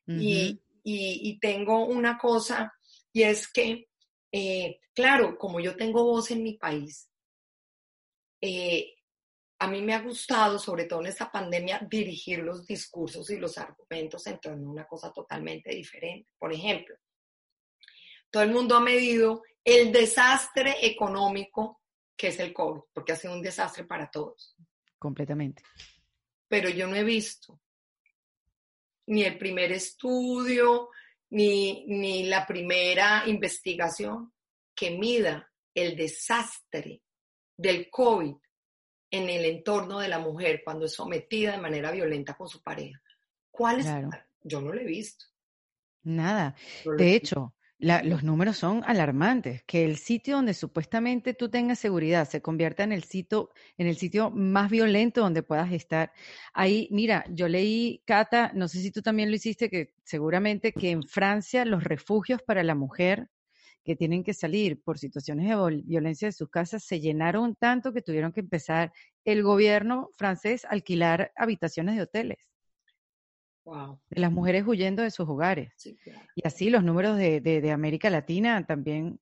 y, y, tengo una cosa, y es que, eh, claro, como yo tengo voz en mi país, eh, a mí me ha gustado, sobre todo en esta pandemia, dirigir los discursos y los argumentos en torno a una cosa totalmente diferente. Por ejemplo, todo el mundo ha medido el desastre económico que es el COVID, porque ha sido un desastre para todos. Completamente. Pero yo no he visto ni el primer estudio, ni, ni la primera investigación que mida el desastre del COVID en el entorno de la mujer cuando es sometida de manera violenta con su pareja. ¿Cuál es? Yo no lo he visto. Nada. de hecho, los números son alarmantes. Que el sitio donde supuestamente tú tengas seguridad se convierta en el sitio, en el sitio más violento donde puedas estar. Ahí, mira, yo leí, Cata, no sé si tú también lo hiciste, que seguramente que en Francia los refugios para la mujer que tienen que salir por situaciones de violencia de sus casas se llenaron tanto que tuvieron que empezar el gobierno francés a alquilar habitaciones de hoteles. Wow. De las mujeres huyendo de sus hogares. Y así los números de, de, América Latina también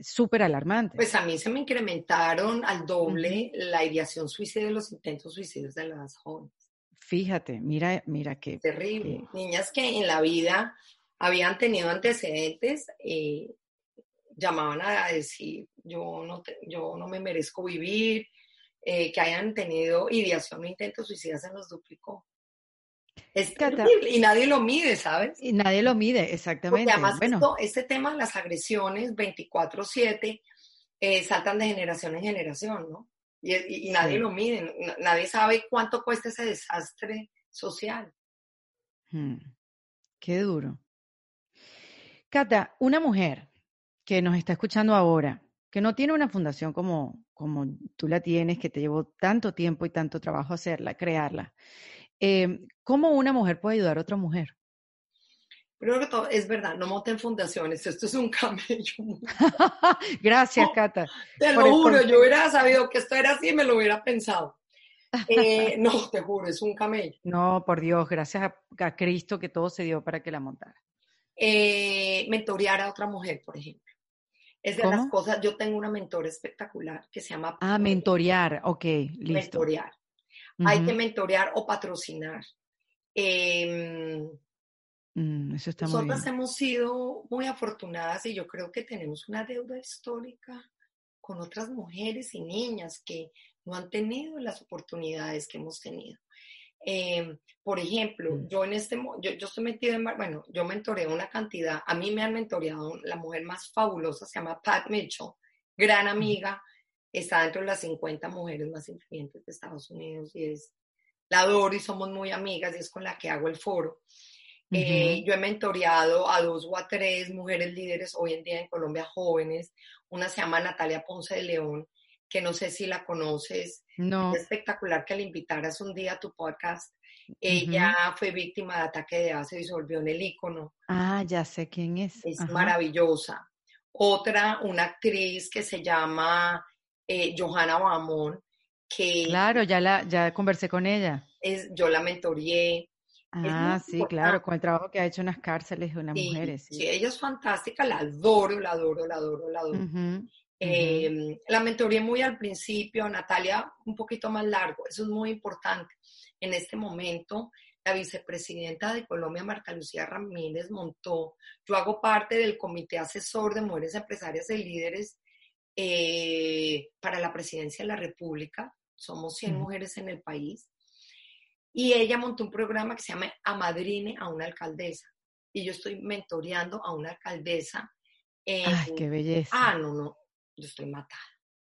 súper alarmantes. Pues a mí se me incrementaron al doble la ideación suicida y los intentos suicidios de las jóvenes. Fíjate, mira, mira que... Terrible. Niñas que en la vida habían tenido antecedentes, eh, llamaban a decir, yo no, yo no me merezco vivir, eh, que hayan tenido ideación o intentos suicidas se los duplicó. Es terrible y nadie lo mide, ¿sabes? Y nadie lo mide, exactamente. Porque además bueno. este tema de las agresiones 24/7 eh, saltan de generación en generación, ¿no? Y, nadie lo mide, nadie sabe cuánto cuesta ese desastre social. Hmm. Qué duro. Cata, una mujer que nos está escuchando ahora, que no tiene una fundación como, como tú la tienes, que te llevó tanto tiempo y tanto trabajo hacerla, crearla, eh, ¿cómo una mujer puede ayudar a otra mujer? Primero que todo, es verdad, no monten fundaciones, esto es un camello. Gracias, Cata. Te lo juro, yo hubiera sabido que esto era así y me lo hubiera pensado. Eh, no, te juro, es un camello. No, por Dios, gracias a, Cristo que todo se dio para que la montara. Eh, mentorear a otra mujer, por ejemplo. Es de las cosas, yo tengo una mentora espectacular que se llama... Ah, mentorear, ok, listo. Mentorear. Hay que mentorear o patrocinar. Eh, Mm, eso está Nosotras hemos sido muy afortunadas y yo creo que tenemos una deuda histórica con otras mujeres y niñas que no han tenido las oportunidades que hemos tenido. Em, por ejemplo, mm. yo en este, yo, yo estoy metida en, bueno, yo mentoreo una cantidad, a mí me han mentoreado, la mujer más fabulosa se llama Pat Mitchell, gran amiga, está dentro de las 50 mujeres más influyentes de Estados Unidos y es, la adoro y somos muy amigas y es con la que hago el foro. Eh, yo he mentoreado a dos o a tres mujeres líderes hoy en día en Colombia jóvenes. Una se llama Natalia Ponce de León, que no sé si la conoces. No. Es espectacular que la invitaras un día a tu podcast. Ella fue víctima de ataque de ácido y se volvió en el ícono. Ah, ya sé quién es. Es maravillosa. Otra, una actriz que se llama eh, Johanna Bamón, que... Claro, ya, la, ya conversé con ella. Es, yo la mentoreé. Ah, sí, claro, con el trabajo que ha hecho en las cárceles de unas mujeres. Sí. ella es fantástica, la adoro, la adoro, la adoro, la adoro. Em, la mentoría muy al principio, Natalia un poquito más largo, eso es muy importante. En este momento, la vicepresidenta de Colombia, Marta Lucía Ramírez, montó, yo hago parte del comité asesor de mujeres empresarias y líderes eh, para la presidencia de la República, somos 100 mujeres en el país, y ella montó un programa que se llama Amadrine a una alcaldesa. Y yo estoy mentoreando a una alcaldesa. ¡Ay, qué belleza! Ah, no, no, yo estoy matada.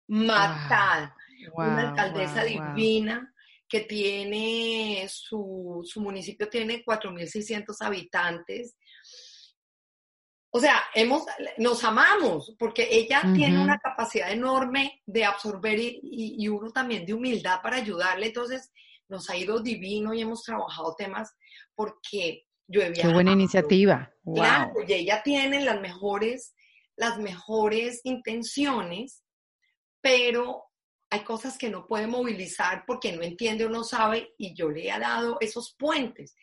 Matada. una alcaldesa divina que tiene, su, su municipio tiene 4.600 habitantes. O sea, hemos, nos amamos porque ella tiene una capacidad enorme de absorber y, y, uno también de humildad para ayudarle. Entonces, nos ha ido divino y hemos trabajado temas porque yo he viajado. Qué buena iniciativa. Claro, y ella tiene las mejores, las mejores intenciones, pero hay cosas que no puede movilizar porque no entiende o no sabe y yo le he dado esos puentes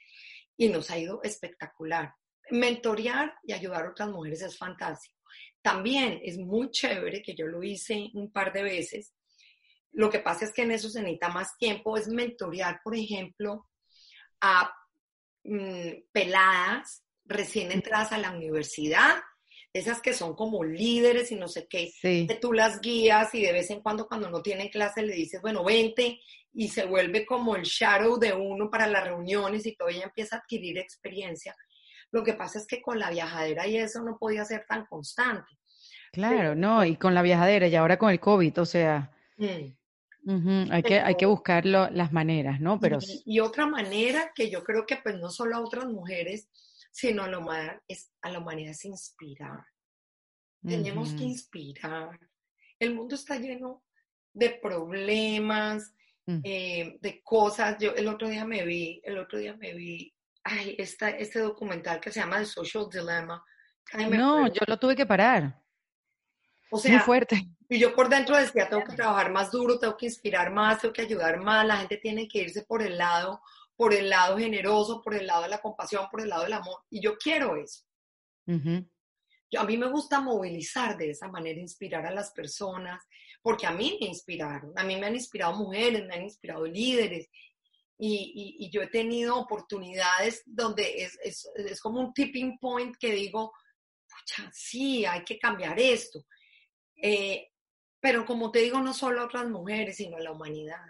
y nos ha ido espectacular. Mentorear y ayudar a otras mujeres es fantástico. También es muy chévere, que yo lo hice un par de veces, lo que pasa es que en eso se necesita más tiempo, es mentorear, por ejemplo, a mm, peladas recién entradas a la universidad, esas que son como líderes y no sé qué, que tú las guías y de vez en cuando cuando no tienen clase le dices, bueno, vente y se vuelve como el shadow de uno para las reuniones y todo ella empieza a adquirir experiencia. Lo que pasa es que con la viajadera y eso no podía ser tan constante. Claro, no, y con la viajadera y ahora con el COVID, o sea, mm. hay, que, hay que buscar las maneras, ¿no? Pero... Y, otra manera que yo creo que pues no solo a otras mujeres, sino a la humanidad es, a la humanidad es inspirar. Tenemos que inspirar. El mundo está lleno de problemas, mm. eh, de cosas. Yo el otro día me vi, el otro día me vi, ay, esta, este documental que se llama The Social Dilemma. no, yo lo tuve que parar. O sea, Muy fuerte. Y yo por dentro decía, tengo que trabajar más duro, tengo que inspirar más, tengo que ayudar más, la gente tiene que irse por el lado, por el lado generoso, por el lado de la compasión, por el lado del amor. Y yo quiero eso. yo, a mí me gusta movilizar de esa manera, inspirar a las personas, porque a mí me inspiraron, a mí me han inspirado mujeres, me han inspirado líderes. y, yo he tenido oportunidades donde es, es, como un tipping point que digo, pucha, sí, hay que cambiar esto. Eh, pero como te digo, no solo a otras mujeres, sino a la humanidad.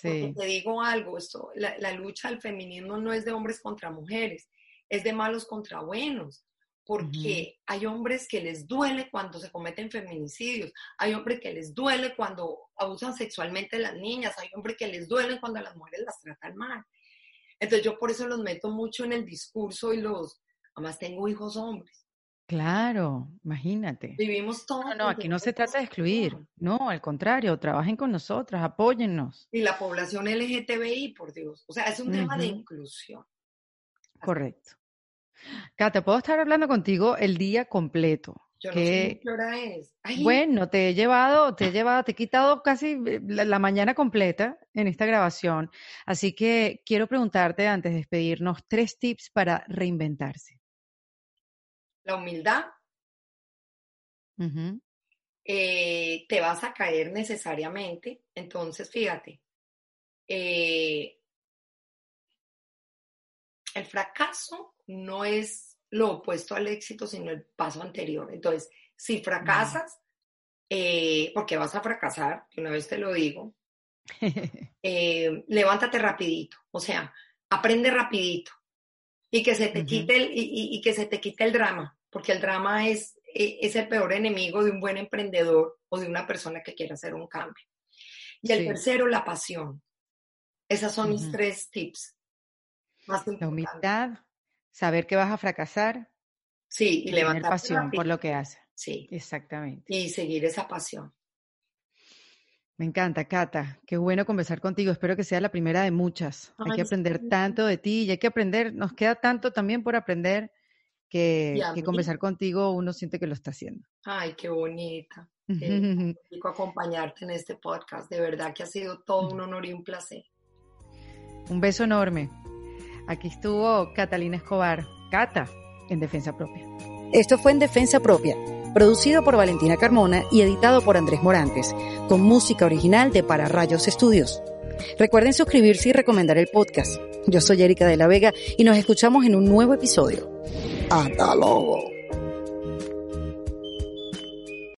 Sí. te digo algo, esto, la, la, lucha del feminismo no es de hombres contra mujeres, es de malos contra buenos porque hay hombres que les duele cuando se cometen feminicidios, hay hombres que les duele cuando abusan sexualmente de las niñas, hay hombres que les duele cuando las mujeres las tratan mal. Entonces yo por eso los meto mucho en el discurso y los, además tengo hijos hombres. Claro, imagínate. Vivimos todos. No, no, aquí no se trata de excluir, no, al contrario, trabajen con nosotras, apóyennos. Y la población LGTBI, por Dios, o sea, es un tema de inclusión. Correcto. Cata, puedo estar hablando contigo el día completo. Yo no sé qué hora es. Bueno, te he llevado, te he llevado, te he quitado casi eh, la, mañana completa en esta grabación. Así que quiero preguntarte antes de despedirnos tres tips para reinventarse. La humildad. Eh, te vas a caer necesariamente. Entonces, fíjate, eh, el fracaso no es lo opuesto al éxito, sino el paso anterior. Entonces, si fracasas, eh, porque vas a fracasar, una vez te lo digo, eh, levántate rapidito, o sea, aprende rapidito y que se te quite el, y, que se te quite el drama, porque el drama es, e, es el peor enemigo de un buen emprendedor o de una persona que quiera hacer un cambio. Y el tercero, la pasión. Esas son mis tres tips. la humildad, saber que vas a fracasar. Sí, y, levantar pasión por lo que haces. Sí. Exactamente. Y seguir esa pasión. Me encanta, Cata. Qué bueno conversar contigo. Espero que sea la primera de muchas. hay que aprender tanto de ti y hay que aprender, nos queda tanto también por aprender que, conversar contigo uno siente que lo está haciendo. Ay, qué bonita. Qué acompañarte en este podcast. De verdad que ha sido todo un honor y un placer. Un beso enorme. Aquí estuvo Catalina Escobar, Cata, en Defensa Propia. Esto fue en Defensa Propia, producido por Valentina Carmona y editado por Andrés Morantes, con música original de Para Rayos Estudios. Recuerden suscribirse y recomendar el podcast. Yo soy Erika de la Vega y nos escuchamos en un nuevo episodio. Hasta luego.